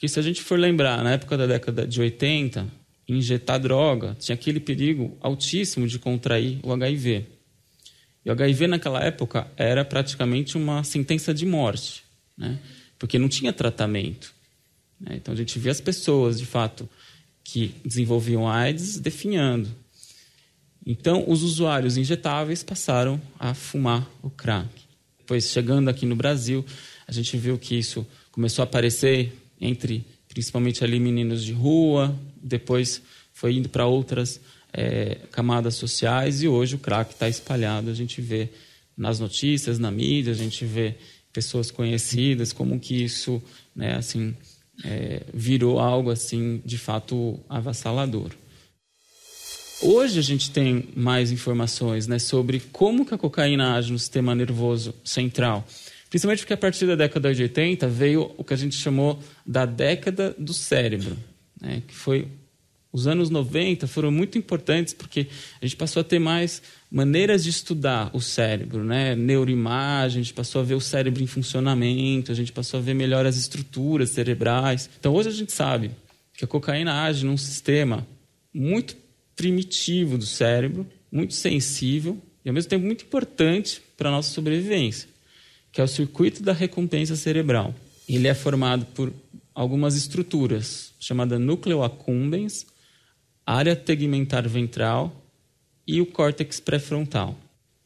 Porque se a gente for lembrar, na época da década de 80, injetar droga, tinha aquele perigo altíssimo de contrair o HIV. E o HIV naquela época era praticamente uma sentença de morte, né? porque não tinha tratamento. Né? Então a gente via as pessoas, de fato, que desenvolviam AIDS definhando. Então os usuários injetáveis passaram a fumar o crack. Depois, chegando aqui no Brasil, a gente viu que isso começou a aparecer entre principalmente ali meninos de rua, depois foi indo para outras é, camadas sociais e hoje o crack está espalhado. A gente vê nas notícias, na mídia, a gente vê pessoas conhecidas, como que isso, né, assim, é, virou algo assim de fato avassalador. Hoje a gente tem mais informações né, sobre como que a cocaína age no sistema nervoso central. Principalmente porque a partir da década de 80 veio o que a gente chamou da década do cérebro, né, que foi os anos 90 foram muito importantes porque a gente passou a ter mais maneiras de estudar o cérebro, né? Neuroimagem, a gente passou a ver o cérebro em funcionamento, a gente passou a ver melhor as estruturas cerebrais. Então hoje a gente sabe que a cocaína age num sistema muito primitivo do cérebro, muito sensível e ao mesmo tempo muito importante para a nossa sobrevivência, que é o circuito da recompensa cerebral. Ele é formado por algumas estruturas, chamada núcleo accumbens, área tegmentar ventral e o córtex pré-frontal.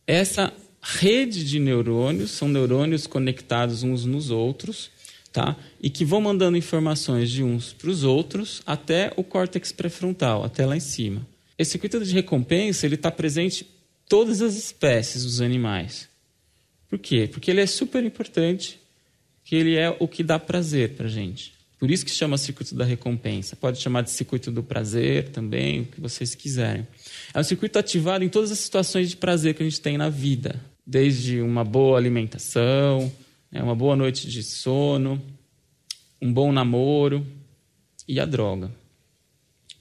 Essa rede de neurônios são neurônios conectados uns nos outros, tá? E que vão mandando informações de uns para os outros até o córtex pré-frontal, até lá em cima. Esse circuito de recompensa ele está presente em todas as espécies dos animais. Por quê? Porque ele é super importante, que ele é o que dá prazer para gente. Por isso que chama circuito da recompensa. Pode chamar de circuito do prazer também, o que vocês quiserem. É um circuito ativado em todas as situações de prazer que a gente tem na vida, desde uma boa alimentação, né, uma boa noite de sono, um bom namoro e a droga.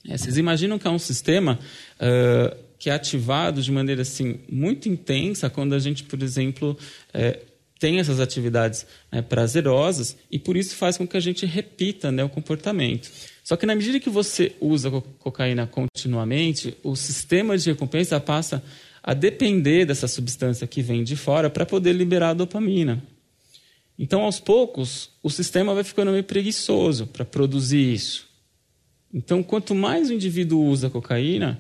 É, vocês imaginam que é um sistema uh, que é ativado de maneira assim muito intensa quando a gente, por exemplo, uh, tem essas atividades né, prazerosas e por isso faz com que a gente repita né, o comportamento. Só que na medida que você usa cocaína continuamente, o sistema de recompensa passa a depender dessa substância que vem de fora para poder liberar a dopamina. Então, aos poucos, o sistema vai ficando meio preguiçoso para produzir isso. Então, quanto mais o indivíduo usa cocaína,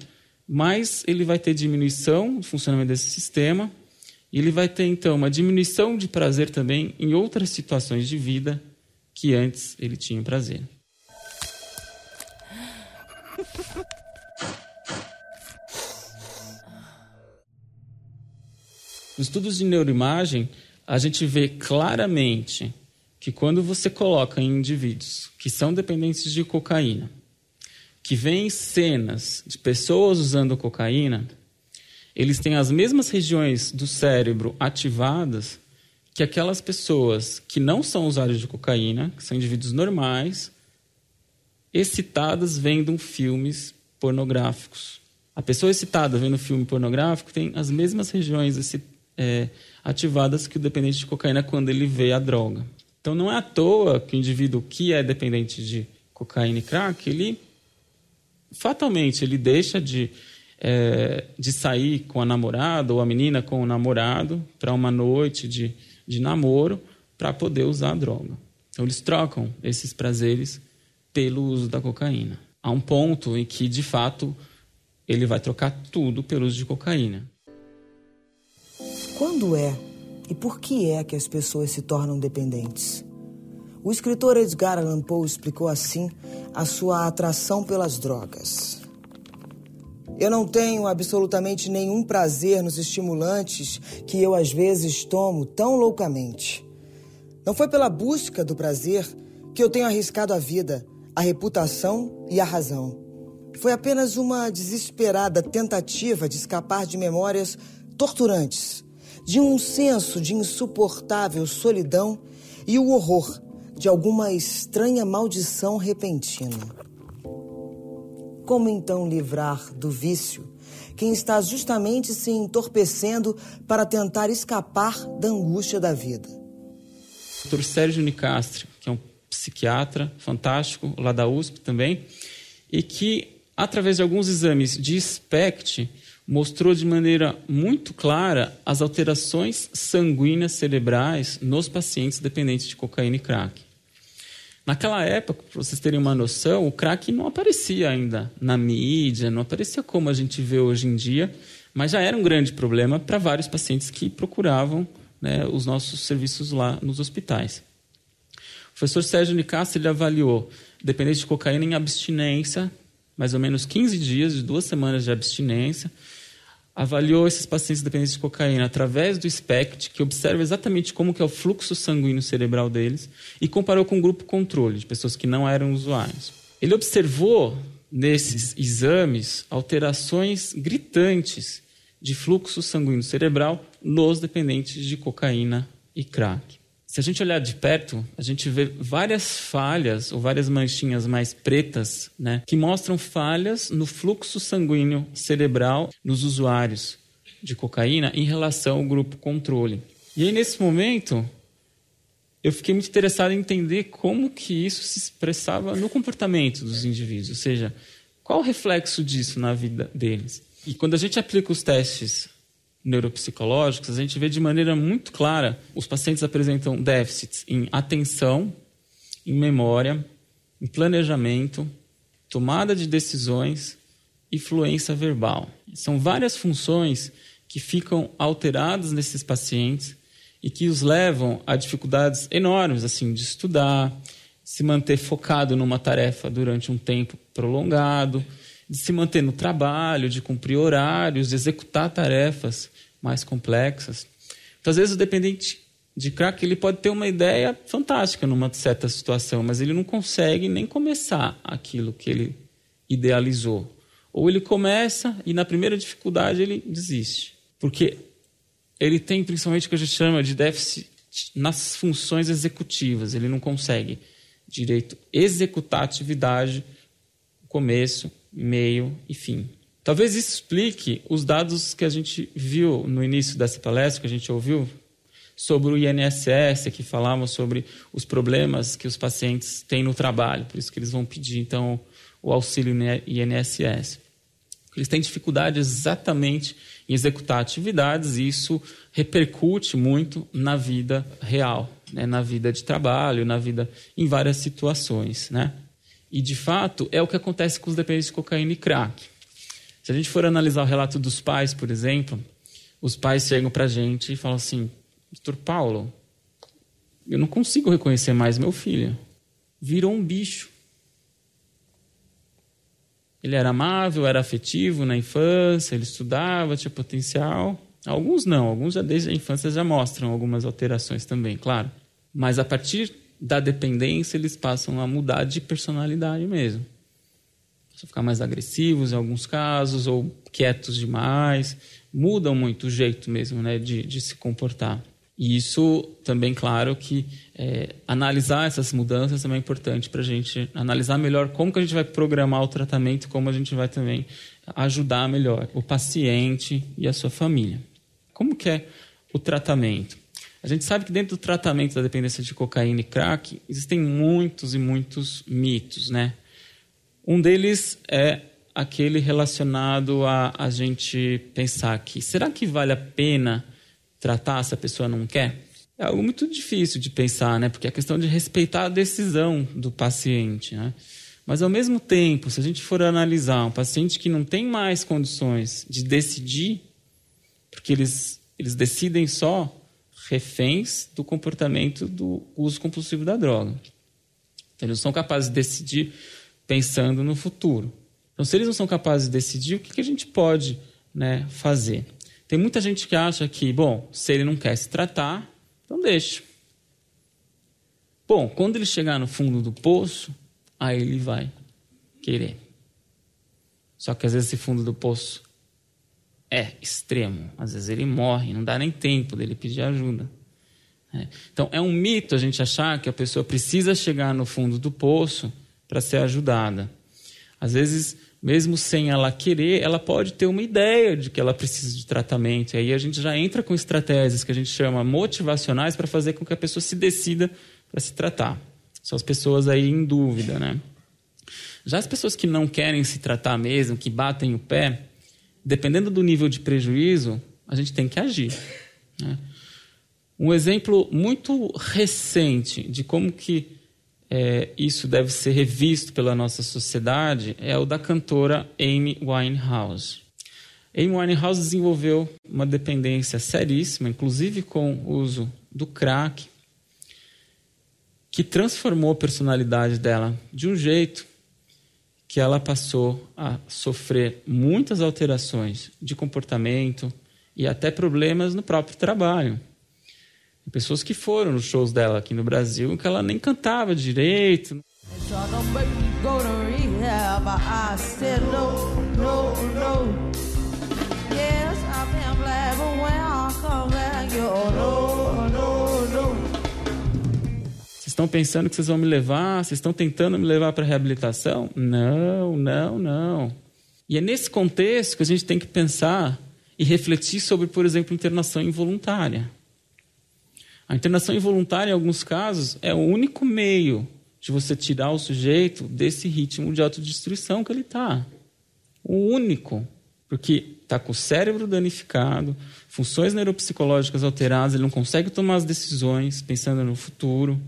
mais ele vai ter diminuição do funcionamento desse sistema e ele vai ter, então, uma diminuição de prazer também em outras situações de vida que antes ele tinha prazer. Nos estudos de neuroimagem, a gente vê claramente que quando você coloca em indivíduos que são dependentes de cocaína, que vêm cenas de pessoas usando cocaína, eles têm as mesmas regiões do cérebro ativadas que aquelas pessoas que não são usuários de cocaína, que são indivíduos normais, excitadas vendo filmes pornográficos. A pessoa excitada vendo filme pornográfico tem as mesmas regiões é, ativadas que o dependente de cocaína quando ele vê a droga. Então não é à toa que o indivíduo que é dependente de cocaína e crack, ele fatalmente ele deixa de é, de sair com a namorada ou a menina com o namorado para uma noite de, de namoro para poder usar a droga. Então, eles trocam esses prazeres pelo uso da cocaína. Há um ponto em que, de fato, ele vai trocar tudo pelo uso de cocaína. Quando é e por que é que as pessoas se tornam dependentes? O escritor Edgar Allan Poe explicou assim a sua atração pelas drogas. Eu não tenho absolutamente nenhum prazer nos estimulantes que eu às vezes tomo tão loucamente. Não foi pela busca do prazer que eu tenho arriscado a vida, a reputação e a razão. Foi apenas uma desesperada tentativa de escapar de memórias torturantes, de um senso de insuportável solidão e o horror de alguma estranha maldição repentina. Como então livrar do vício quem está justamente se entorpecendo para tentar escapar da angústia da vida? Dr. Sérgio Nicastri, que é um psiquiatra fantástico, lá da USP também, e que, através de alguns exames de SPECT, mostrou de maneira muito clara as alterações sanguíneas cerebrais nos pacientes dependentes de cocaína e crack. Naquela época, para vocês terem uma noção, o crack não aparecia ainda na mídia, não aparecia como a gente vê hoje em dia, mas já era um grande problema para vários pacientes que procuravam né, os nossos serviços lá nos hospitais. O professor Sérgio Nicastro ele avaliou dependente de cocaína em abstinência, mais ou menos 15 dias, de duas semanas de abstinência. Avaliou esses pacientes dependentes de cocaína através do SPECT, que observa exatamente como que é o fluxo sanguíneo cerebral deles, e comparou com o grupo controle, de pessoas que não eram usuários. Ele observou nesses exames alterações gritantes de fluxo sanguíneo cerebral nos dependentes de cocaína e crack. Se a gente olhar de perto, a gente vê várias falhas ou várias manchinhas mais pretas, né, que mostram falhas no fluxo sanguíneo cerebral nos usuários de cocaína em relação ao grupo controle. E aí nesse momento, eu fiquei muito interessado em entender como que isso se expressava no comportamento dos indivíduos, ou seja, qual o reflexo disso na vida deles. E quando a gente aplica os testes neuropsicológicos, a gente vê de maneira muito clara os pacientes apresentam déficits em atenção, em memória, em planejamento, tomada de decisões e fluência verbal. São várias funções que ficam alteradas nesses pacientes e que os levam a dificuldades enormes assim de estudar, se manter focado numa tarefa durante um tempo prolongado, de se manter no trabalho, de cumprir horários, de executar tarefas mais complexas. Então, às vezes, o dependente de crack ele pode ter uma ideia fantástica numa certa situação, mas ele não consegue nem começar aquilo que ele idealizou. Ou ele começa e, na primeira dificuldade, ele desiste. Porque ele tem principalmente o que a gente chama de déficit nas funções executivas. Ele não consegue direito executar atividade, começo, meio e fim. Talvez isso explique os dados que a gente viu no início dessa palestra, que a gente ouviu, sobre o INSS, que falavam sobre os problemas que os pacientes têm no trabalho, por isso que eles vão pedir, então, o auxílio INSS. Eles têm dificuldade exatamente em executar atividades e isso repercute muito na vida real, né? na vida de trabalho, na vida em várias situações, né? E, de fato, é o que acontece com os dependentes de cocaína e crack. Se a gente for analisar o relato dos pais, por exemplo, os pais chegam para a gente e falam assim: Doutor Paulo, eu não consigo reconhecer mais meu filho. Virou um bicho. Ele era amável, era afetivo na infância, ele estudava, tinha potencial. Alguns não, alguns já desde a infância já mostram algumas alterações também, claro. Mas a partir da dependência, eles passam a mudar de personalidade mesmo. Ficar mais agressivos em alguns casos, ou quietos demais. Mudam muito o jeito mesmo né, de, de se comportar. E isso também, claro, que é, analisar essas mudanças também é importante para a gente analisar melhor como que a gente vai programar o tratamento, como a gente vai também ajudar melhor o paciente e a sua família. Como que é o tratamento? A gente sabe que dentro do tratamento da dependência de cocaína e crack existem muitos e muitos mitos, né? Um deles é aquele relacionado a a gente pensar que será que vale a pena tratar se a pessoa não quer? É algo muito difícil de pensar, né? Porque é questão de respeitar a decisão do paciente, né? Mas ao mesmo tempo, se a gente for analisar um paciente que não tem mais condições de decidir, porque eles eles decidem só reféns do comportamento do uso compulsivo da droga. Então, eles não são capazes de decidir pensando no futuro. Então, se eles não são capazes de decidir, o que, que a gente pode né, fazer? Tem muita gente que acha que, bom, se ele não quer se tratar, então deixa. Bom, quando ele chegar no fundo do poço, aí ele vai querer. Só que às vezes esse fundo do poço é extremo. Às vezes ele morre, não dá nem tempo dele pedir ajuda. É. Então é um mito a gente achar que a pessoa precisa chegar no fundo do poço para ser ajudada. Às vezes, mesmo sem ela querer, ela pode ter uma ideia de que ela precisa de tratamento. E aí a gente já entra com estratégias que a gente chama motivacionais para fazer com que a pessoa se decida para se tratar. São as pessoas aí em dúvida, né? Já as pessoas que não querem se tratar mesmo, que batem o pé, dependendo do nível de prejuízo, a gente tem que agir. Né? Um exemplo muito recente de como que é, isso deve ser revisto pela nossa sociedade é o da cantora Amy Winehouse. Amy Winehouse desenvolveu uma dependência seríssima, inclusive com o uso do crack, que transformou a personalidade dela de um jeito que ela passou a sofrer muitas alterações de comportamento e até problemas no próprio trabalho. Pessoas que foram nos shows dela aqui no Brasil que ela nem cantava direito. estão pensando que vocês vão me levar? Vocês estão tentando me levar para reabilitação? Não, não, não. E é nesse contexto que a gente tem que pensar e refletir sobre, por exemplo, internação involuntária. A internação involuntária, em alguns casos, é o único meio de você tirar o sujeito desse ritmo de autodestruição que ele está. O único. Porque está com o cérebro danificado, funções neuropsicológicas alteradas, ele não consegue tomar as decisões pensando no futuro.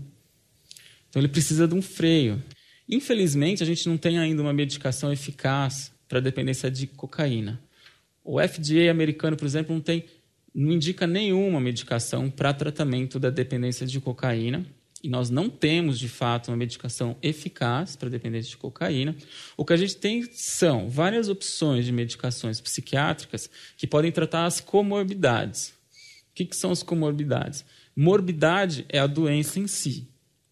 Então ele precisa de um freio. Infelizmente, a gente não tem ainda uma medicação eficaz para dependência de cocaína. O FDA americano, por exemplo, não tem não indica nenhuma medicação para tratamento da dependência de cocaína. E nós não temos, de fato, uma medicação eficaz para dependência de cocaína. O que a gente tem são várias opções de medicações psiquiátricas que podem tratar as comorbidades. O que, que são as comorbidades? Morbidade é a doença em si.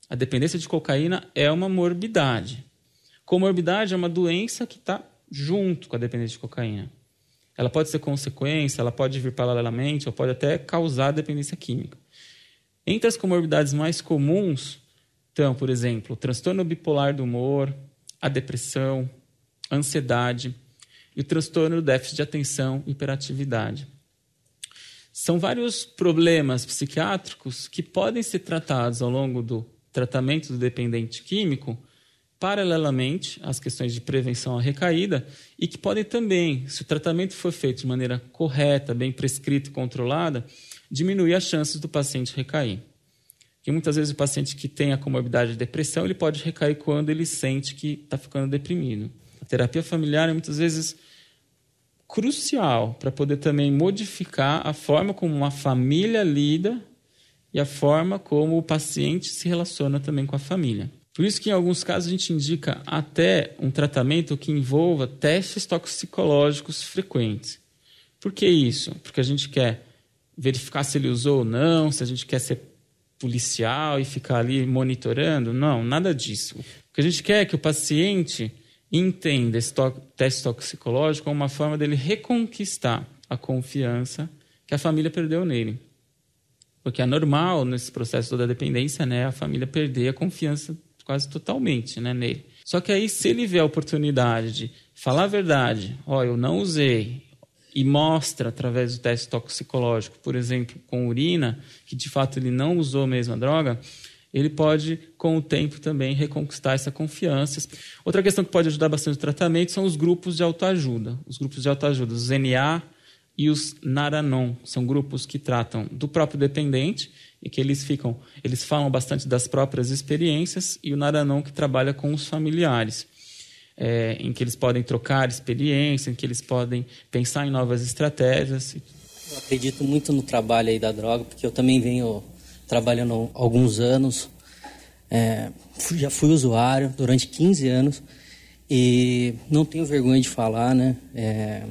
A dependência de cocaína é uma morbidade. Comorbidade é uma doença que está junto com a dependência de cocaína. Ela pode ser consequência, ela pode vir paralelamente, ou pode até causar dependência química. Entre as comorbidades mais comuns estão, por exemplo, o transtorno bipolar do humor, a depressão, a ansiedade e o transtorno do déficit de atenção e hiperatividade. São vários problemas psiquiátricos que podem ser tratados ao longo do tratamento do dependente químico, paralelamente às questões de prevenção à recaída, e que podem também, se o tratamento for feito de maneira correta, bem prescrita e controlada, diminuir as chances do paciente recair. Porque muitas vezes o paciente que tem a comorbidade de depressão, ele pode recair quando ele sente que está ficando deprimido. A terapia familiar é muitas vezes crucial para poder também modificar a forma como uma família lida e a forma como o paciente se relaciona também com a família. Por isso que em alguns casos a gente indica até um tratamento que envolva testes toxicológicos frequentes. Por que isso? Porque a gente quer verificar se ele usou ou não, se a gente quer ser policial e ficar ali monitorando. Não, nada disso. O que a gente quer é que o paciente entenda esse to teste toxicológico como uma forma dele reconquistar a confiança que a família perdeu nele. Porque é normal nesse processo da dependência, né, a família perder a confiança quase totalmente, né, nele. Só que aí se ele vê a oportunidade de falar a verdade, ó, eu não usei, e mostra através do teste toxicológico, por exemplo, com urina, que de fato ele não usou mesmo a droga, ele pode, com o tempo, também reconquistar essa confiança. Outra questão que pode ajudar bastante o tratamento são os grupos de autoajuda. Os grupos de autoajuda, os NA e os Naranon, são grupos que tratam do próprio dependente e que eles ficam, eles falam bastante das próprias experiências e o Naranon que trabalha com os familiares. É, em que eles podem trocar experiência, em que eles podem pensar em novas estratégias. Eu acredito muito no trabalho aí da droga, porque eu também venho trabalhando alguns anos. É, já fui usuário durante 15 anos e não tenho vergonha de falar, né? É,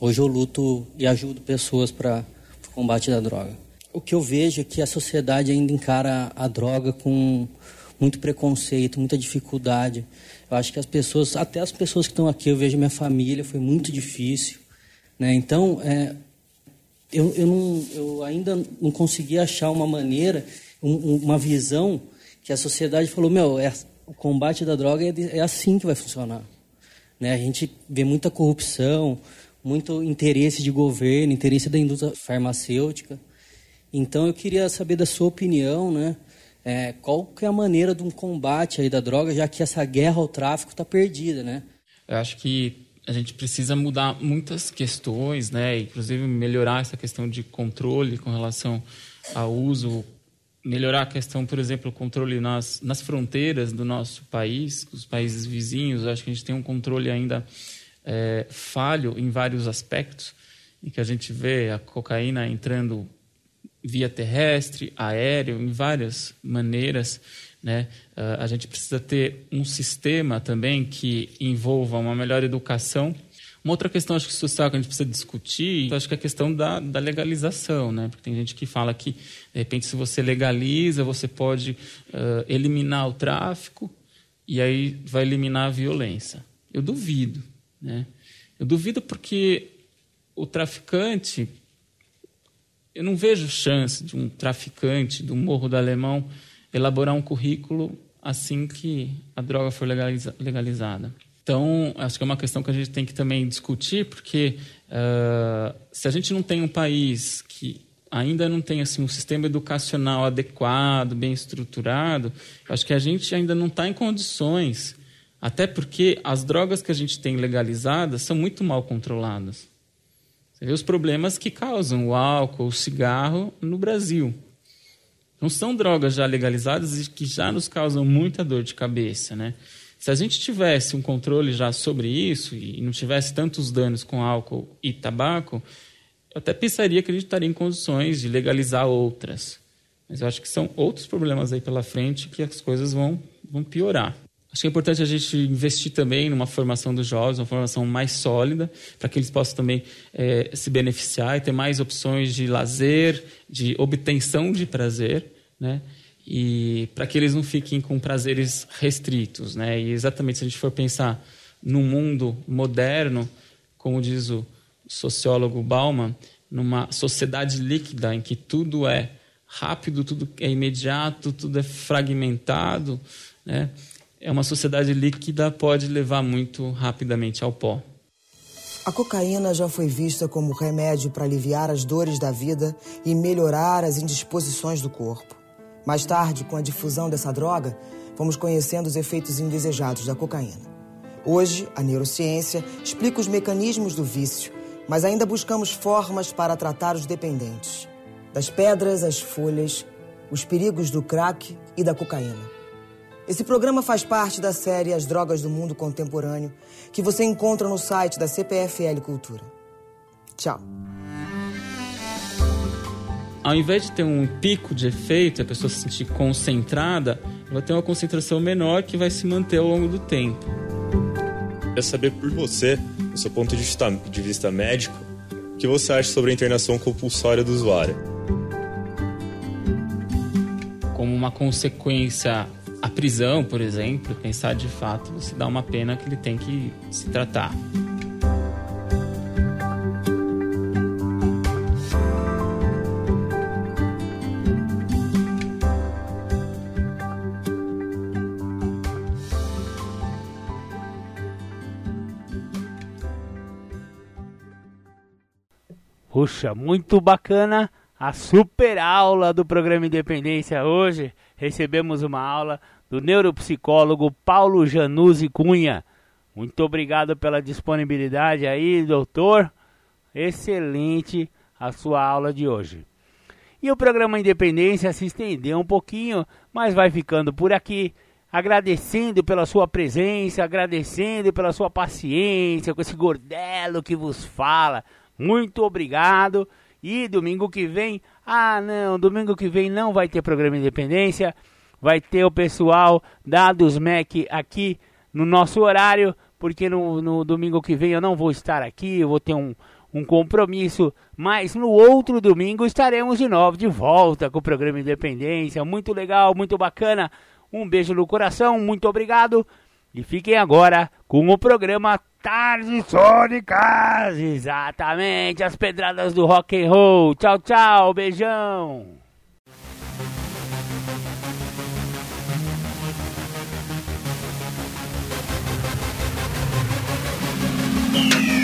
hoje eu luto e ajudo pessoas para o combate da droga. O que eu vejo é que a sociedade ainda encara a droga com muito preconceito, muita dificuldade. Eu acho que as pessoas, até as pessoas que estão aqui, eu vejo minha família, foi muito difícil. Né? Então, é, eu, eu, não, eu ainda não consegui achar uma maneira, um, uma visão que a sociedade falou, meu, é, o combate da droga é, é assim que vai funcionar. Né? A gente vê muita corrupção, muito interesse de governo, interesse da indústria farmacêutica. Então eu queria saber da sua opinião, né? É, qual que é a maneira de um combate aí da droga, já que essa guerra ao tráfico está perdida, né? Eu acho que a gente precisa mudar muitas questões, né? Inclusive melhorar essa questão de controle com relação ao uso, melhorar a questão, por exemplo, o controle nas, nas fronteiras do nosso país, os países vizinhos. Eu acho que a gente tem um controle ainda é, falho em vários aspectos, em que a gente vê a cocaína entrando via terrestre, aéreo, em várias maneiras. Né? Uh, a gente precisa ter um sistema também que envolva uma melhor educação. Uma outra questão, acho que social, que a gente precisa discutir, acho que é a questão da, da legalização, né? Porque tem gente que fala que, de repente, se você legaliza, você pode uh, eliminar o tráfico e aí vai eliminar a violência. Eu duvido, né? Eu duvido porque o traficante, eu não vejo chance de um traficante do Morro do Alemão elaborar um currículo assim que a droga for legaliza legalizada. Então, acho que é uma questão que a gente tem que também discutir, porque uh, se a gente não tem um país que ainda não tem assim um sistema educacional adequado, bem estruturado, acho que a gente ainda não está em condições, até porque as drogas que a gente tem legalizadas são muito mal controladas. Vê os problemas que causam o álcool, o cigarro no Brasil. Não são drogas já legalizadas e que já nos causam muita dor de cabeça, né? Se a gente tivesse um controle já sobre isso e não tivesse tantos danos com álcool e tabaco, eu até pensaria que a gente estaria em condições de legalizar outras. Mas eu acho que são outros problemas aí pela frente que as coisas vão, vão piorar. Acho que é importante a gente investir também numa formação dos jovens, uma formação mais sólida, para que eles possam também é, se beneficiar e ter mais opções de lazer, de obtenção de prazer né? E para que eles não fiquem com prazeres restritos, né? E exatamente se a gente for pensar no mundo moderno, como diz o sociólogo Bauman, numa sociedade líquida em que tudo é rápido, tudo é imediato, tudo é fragmentado, né? É uma sociedade líquida pode levar muito rapidamente ao pó. A cocaína já foi vista como remédio para aliviar as dores da vida e melhorar as indisposições do corpo. Mais tarde, com a difusão dessa droga, fomos conhecendo os efeitos indesejados da cocaína. Hoje, a neurociência explica os mecanismos do vício, mas ainda buscamos formas para tratar os dependentes. Das pedras às folhas, os perigos do crack e da cocaína. Esse programa faz parte da série As Drogas do Mundo Contemporâneo, que você encontra no site da CPFL Cultura. Tchau ao invés de ter um pico de efeito, a pessoa se sentir concentrada, vai ter uma concentração menor que vai se manter ao longo do tempo. Queria saber por você, do seu ponto de vista, de vista médico, o que você acha sobre a internação compulsória do usuário? Como uma consequência a prisão, por exemplo, pensar de fato, você dá uma pena que ele tem que se tratar. Puxa, muito bacana a super aula do programa Independência hoje. Recebemos uma aula do neuropsicólogo Paulo Januzzi Cunha. Muito obrigado pela disponibilidade aí, doutor. Excelente a sua aula de hoje. E o programa Independência se estendeu um pouquinho, mas vai ficando por aqui. Agradecendo pela sua presença, agradecendo pela sua paciência com esse gordelo que vos fala. Muito obrigado. E domingo que vem, ah não, domingo que vem não vai ter programa Independência, vai ter o pessoal da dos MEC aqui no nosso horário, porque no, no domingo que vem eu não vou estar aqui, eu vou ter um, um compromisso, mas no outro domingo estaremos de novo de volta com o programa Independência, muito legal, muito bacana. Um beijo no coração, muito obrigado. E fiquem agora com o programa Tardes Sônicas. Exatamente, as pedradas do rock and roll. Tchau, tchau, beijão. Thank you.